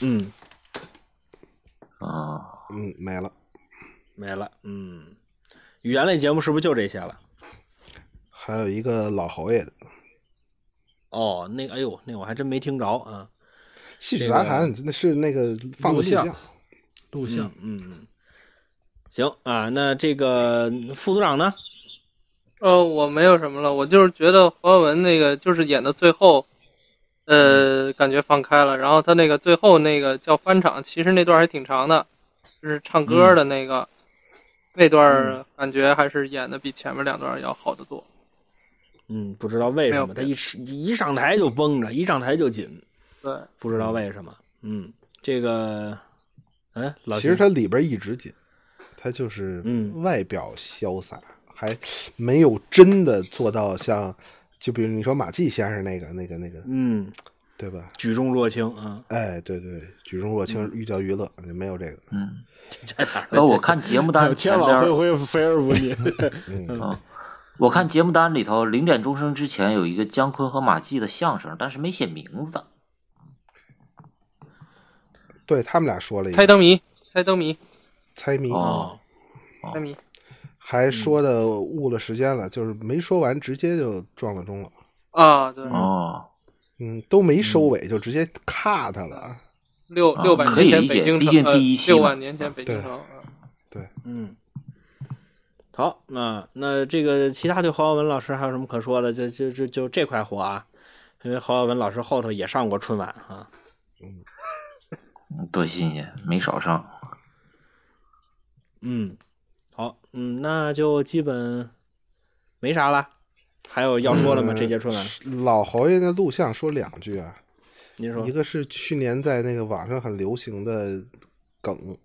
嗯，啊，嗯，没了。没了。嗯，语言类节目是不是就这些了？还有一个老侯爷的哦，那个，哎呦，那个我还真没听着啊。戏曲杂谈，那是那个放的录录像像。录像，嗯，嗯行啊，那这个副组长呢？呃，我没有什么了，我就是觉得黄晓文那个就是演到最后，呃，感觉放开了。然后他那个最后那个叫翻场，其实那段还挺长的，就是唱歌的那个、那段，感觉还是演的比前面两段要好得多。嗯，不知道为什么他一吃一上台就绷着，一上台就紧，对，不知道为什么。嗯，这个，哎，老其实徐他里边一直紧，他就是嗯外表潇洒，还没有真的做到像，就比如你说马季先生那个那个那个，嗯对吧？举重若轻啊，哎，对对，举重若轻，寓教于乐，没有这个。[laughs] 嗯，在哪我看节目单 [laughs] 前天网恢边，恢，肥而不腻。[laughs] 嗯，我看节目单里头零点钟声之前有一个姜昆和马季的相声，但是没写名字。对他们俩说了一个。猜灯谜，猜灯谜，猜谜，哦，猜谜。还说的误了时间了，就是没说完直接就撞了钟了，啊，对，哦，嗯，都没收尾就直接 cut 了，六啊六百年前可以理解北京城，毕竟呃第一期六万年前北京对。城，对。嗯，好，那那这个其他对侯耀文老师还有什么可说的？就就就就这块活啊，因为侯耀文老师后头也上过春晚啊。多新鲜，没少上。嗯，好，嗯，那就基本没啥了。还有要说的吗？嗯这届春晚，老侯爷的录像说两句啊，您说一？个是去年在那个网上很流行的梗，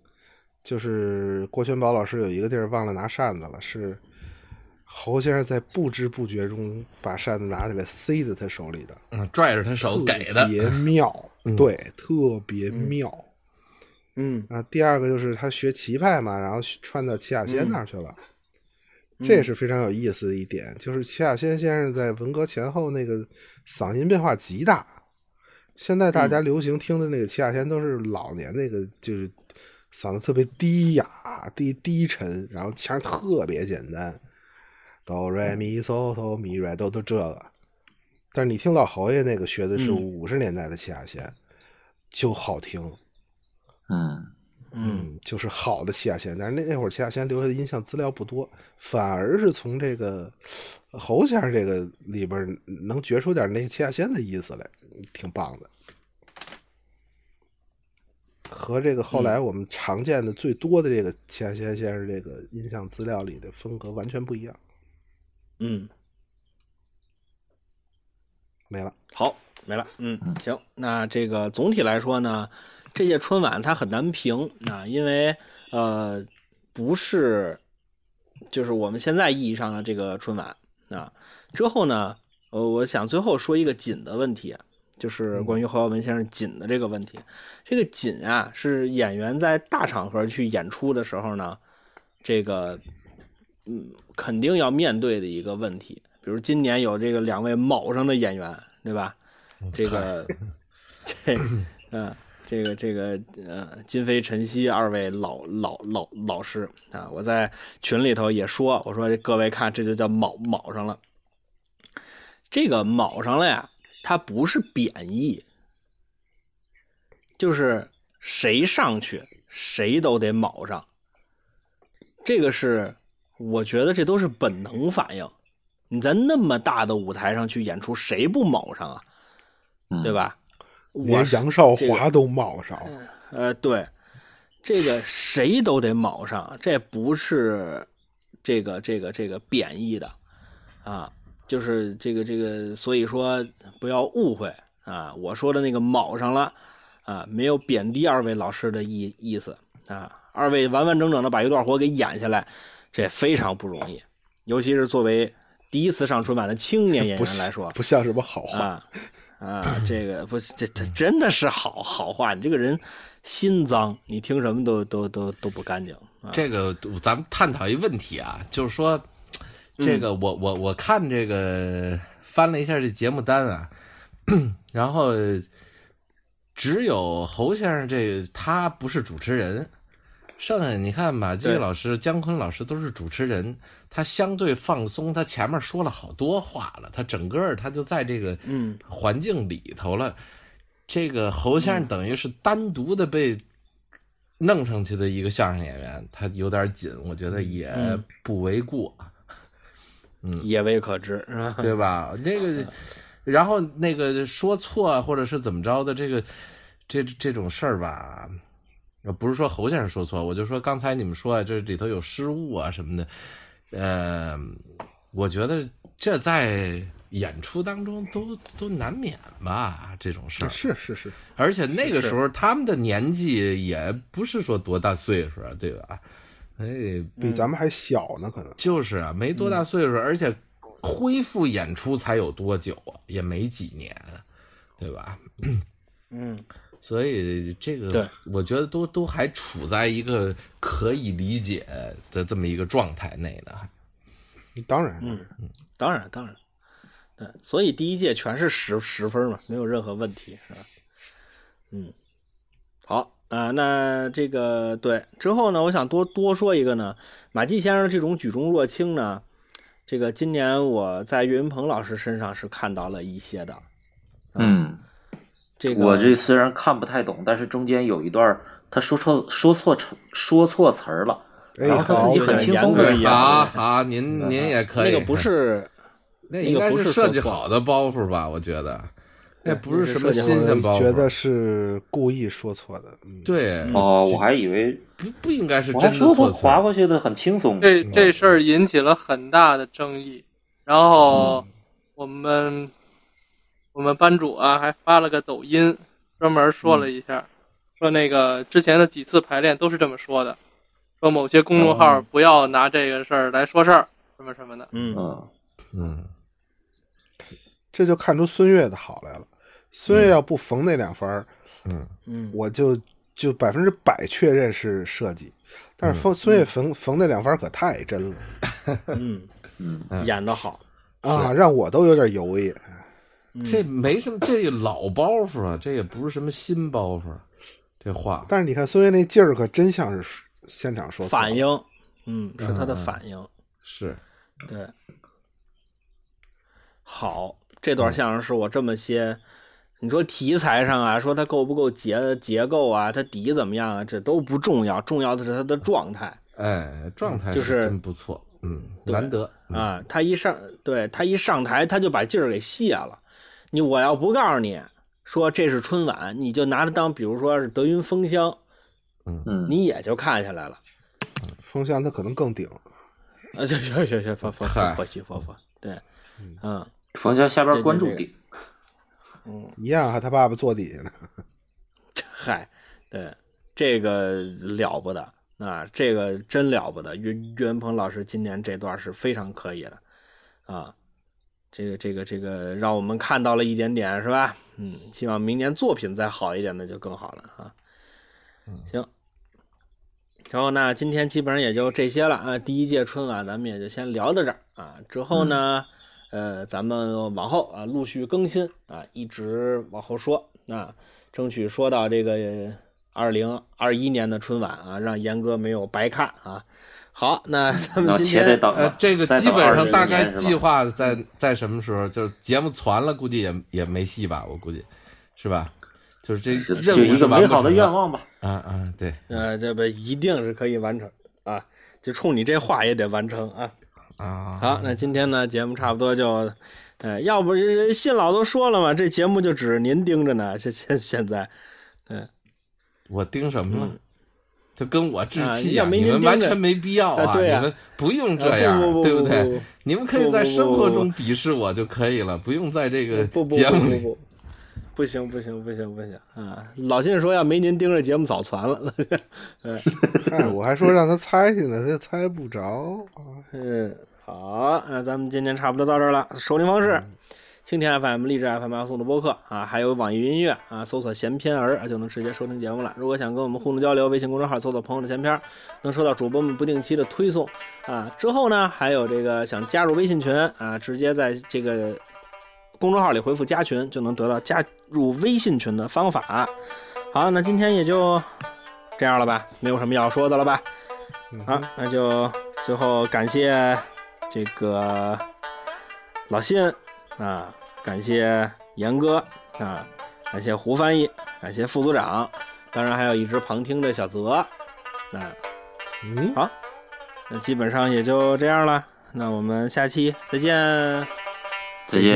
就是郭全宝老师有一个地儿忘了拿扇子了，是侯先生在不知不觉中把扇子拿起来塞在他手里的，嗯，拽着他手给的特，别妙，[laughs] 对，特别妙。嗯啊，第二个就是他学棋派嘛，然后串到齐亚仙那儿去了，这也是非常有意思的一点。就是齐亚仙先生在文革前后那个嗓音变化极大，现在大家流行听的那个齐亚仙都是老年那个，就是嗓子特别低哑、低低沉，然后腔特别简单，哆来咪嗦哆咪来哆都这个。但是你听老侯爷那个学的是嗯五十年代的齐亚仙，就好听。嗯，嗯就是好的齐亚仙，但是那那会儿齐亚仙留下的音像资料不多，反而是从这个呃侯先生这个里边能觉出点那个齐亚仙的意思来，挺棒的。和这个后来我们常见的最多的这个齐亚仙先生这个音像资料里的风格完全不一样。嗯，没了，好，没了。嗯，行，那这个总体来说呢，这届春晚它很难评啊，因为呃，不是就是我们现在意义上的这个春晚啊。之后呢，呃，我想最后说一个紧的问题，就是关于侯耀文先生紧的这个问题。这个紧啊，是演员在大场合去演出的时候呢，这个嗯，肯定要面对的一个问题。比如今年有这个两位卯上的演员，对吧？这个这嗯、这个这个呃，金飞、晨曦二位老老老老师啊，我在群里头也说，我说各位看，这就叫卯卯上了。这个卯上了呀，它不是贬义，就是谁上去谁都得卯上。这个是我觉得这都是本能反应。你在那么大的舞台上去演出，谁不卯上啊？嗯对？吧？我杨少华都卯上，呃，对，这个谁都得卯上，这不是这个这个这个贬义的啊，就是这个这个，所以说不要误会啊，我说的那个卯上了啊，没有贬低二位老师的意意思啊，二位完完整整的把一段活给演下来，这非常不容易，尤其是作为第一次上春晚的青年演不员来说，不像什么好话。啊啊，这个不是这这真的是好好话，你这个人心脏，你听什么都都都都不干净啊。这个咱们探讨一问题啊，就是说，这个我我我看这个翻了一下这节目单啊，然后只有侯先生这个他不是主持人，剩下你看马季老师、姜昆老师都是主持人，他相对放松，他前面说了好多话了，他整个他就在这个嗯。环境里头了。这个侯先生等于是单独的被弄上去的一个相声演员，他有点紧，我觉得也嗯。不为过，也未可知是吧？[laughs] 对吧？这个，[laughs] 然后那个说错或者是怎么着的，这个这这种事儿吧，呃不是说侯先生说错，我就说刚才你们说啊，这里头有失误啊什么的，呃，我觉得这在演出当中都都难免吧，这种事儿。是是是，而且那个时候他们的年纪也不是说多大岁数啊，对吧？哎，比咱们还小呢，可能。就是啊，没多大岁数，而且恢复演出才有多久啊？也没几年，对吧？嗯 [clears throat] 所以这个，对我觉得都都还处在一个可以理解的这么一个状态内呢。当然，嗯，当然当然，对，所以第一届全是十十分嘛，没有任何问题，是吧？嗯，好，啊，那这个对之后呢，我想多多说一个呢，马季先生这种举重若轻呢，这个今年我在岳云鹏老师身上是看到了一些的。嗯，这个我这虽然看不太懂，但是中间有一段他说错说错成说错词儿了，哎，然后他自己很轻严松的格一样好好，您您也可以。那个不是 [laughs] 那应该那个不是是设计好的包袱吧？我觉得，那不是是什么新鲜包袱。觉得是故意说错的。嗯，对，哦，我还以为不不应该是真的说错词划过去的很轻松。这这事儿引起了很大的争议，然后我们我们班主啊还发了个抖音，专门说了一下，说那个之前的几次排练都是这么说的，说某些公众号不要拿这个事儿来说事儿，什么什么的。嗯嗯，嗯，这就看出孙悦的好来了。孙悦要不缝那两番儿，嗯。我就就百分之百确认是设计。但嗯。是缝孙悦缝缝那两番儿可太真了嗯。[laughs] 嗯。演的好，啊，让我都有点犹豫。嗯。这没什么，这老包袱啊，这也不是什么新包袱。这话，但是你看孙悦那劲儿，可真像是现场说反应，嗯，是他的反应，是。对。好，这段相声是我这么些，你说题材上啊，说它够不够结结构啊，它底怎么样啊，这都不重要，重要的是它的状态哎，状态就是真不错，嗯，难得。啊。他一上，对他一上台，他就把劲儿给卸了。你我要不告诉你说这是春晚，你就拿它当，比如说是德云封箱，嗯，你也就看下来了。风箱它可能更顶。啊，行行行行，放放嗨放放弃放放，对，嗯，冯家下边关注嗯，一样，还他爸爸坐底下呢。嗨，对，这个了不得啊，这个真了不得。岳岳云鹏老师今年这段是非常可以的啊，这个这个这个让我们看到了一点点，是吧？嗯，希望明年作品再好一点那就更好了啊。行。然后呢，今天基本上也就这些了啊。第一届春晚咱们也就先聊到这儿啊。之后呢，呃，咱们往后啊陆续更新啊，一直往后说啊，争取说到这个二零二一年的春晚啊，让严哥没有白看啊。好，那咱们今天呃这个基本上大概计划在在什么时候？就是节目传了，估计也也没戏吧？我估计是吧？就是这任就一务是完美好的。愿望吧。啊啊，对呃，这不一定是可以完成啊，就冲你这话也得完成啊。啊，好，那今天呢节目差不多就，呃，要不这信老都说了嘛，这节目就指着您盯着呢。[laughs] 现现现在，我盯什么了？就跟我置气啊气要没你们完全没必要啊对啊你们不用这啊样，对不不对？你们可以在生活中鄙视我就可以了，不用在这个节目里。不不不，不行不行不行不行啊！老信说要没您盯着节目早传了。[laughs] 哎，我还说让他猜去呢，他就猜不着。嗯，好，那咱们今天差不多到这儿了。收听方式：蜻蜓 FM、荔枝 FM 要送的播客啊，还有网易云音乐啊，搜索“闲篇儿”啊就能直接收听节目了。如果想跟我们互动交流，微信公众号搜索“朋友的闲篇儿”，能收到主播们不定期的推送啊。之后呢，还有这个想加入微信群啊，直接在这个公众号里回复“加群”，就能得到加入微信群的方法。好，那今天也就这样了吧，没有什么要说的了吧？好，那就最后感谢这个老信啊，感谢严哥啊，感谢胡翻译，感谢副组长，当然还有一直旁听的小泽啊。嗯，好，那基本上也就这样了，那我们下期再见。再见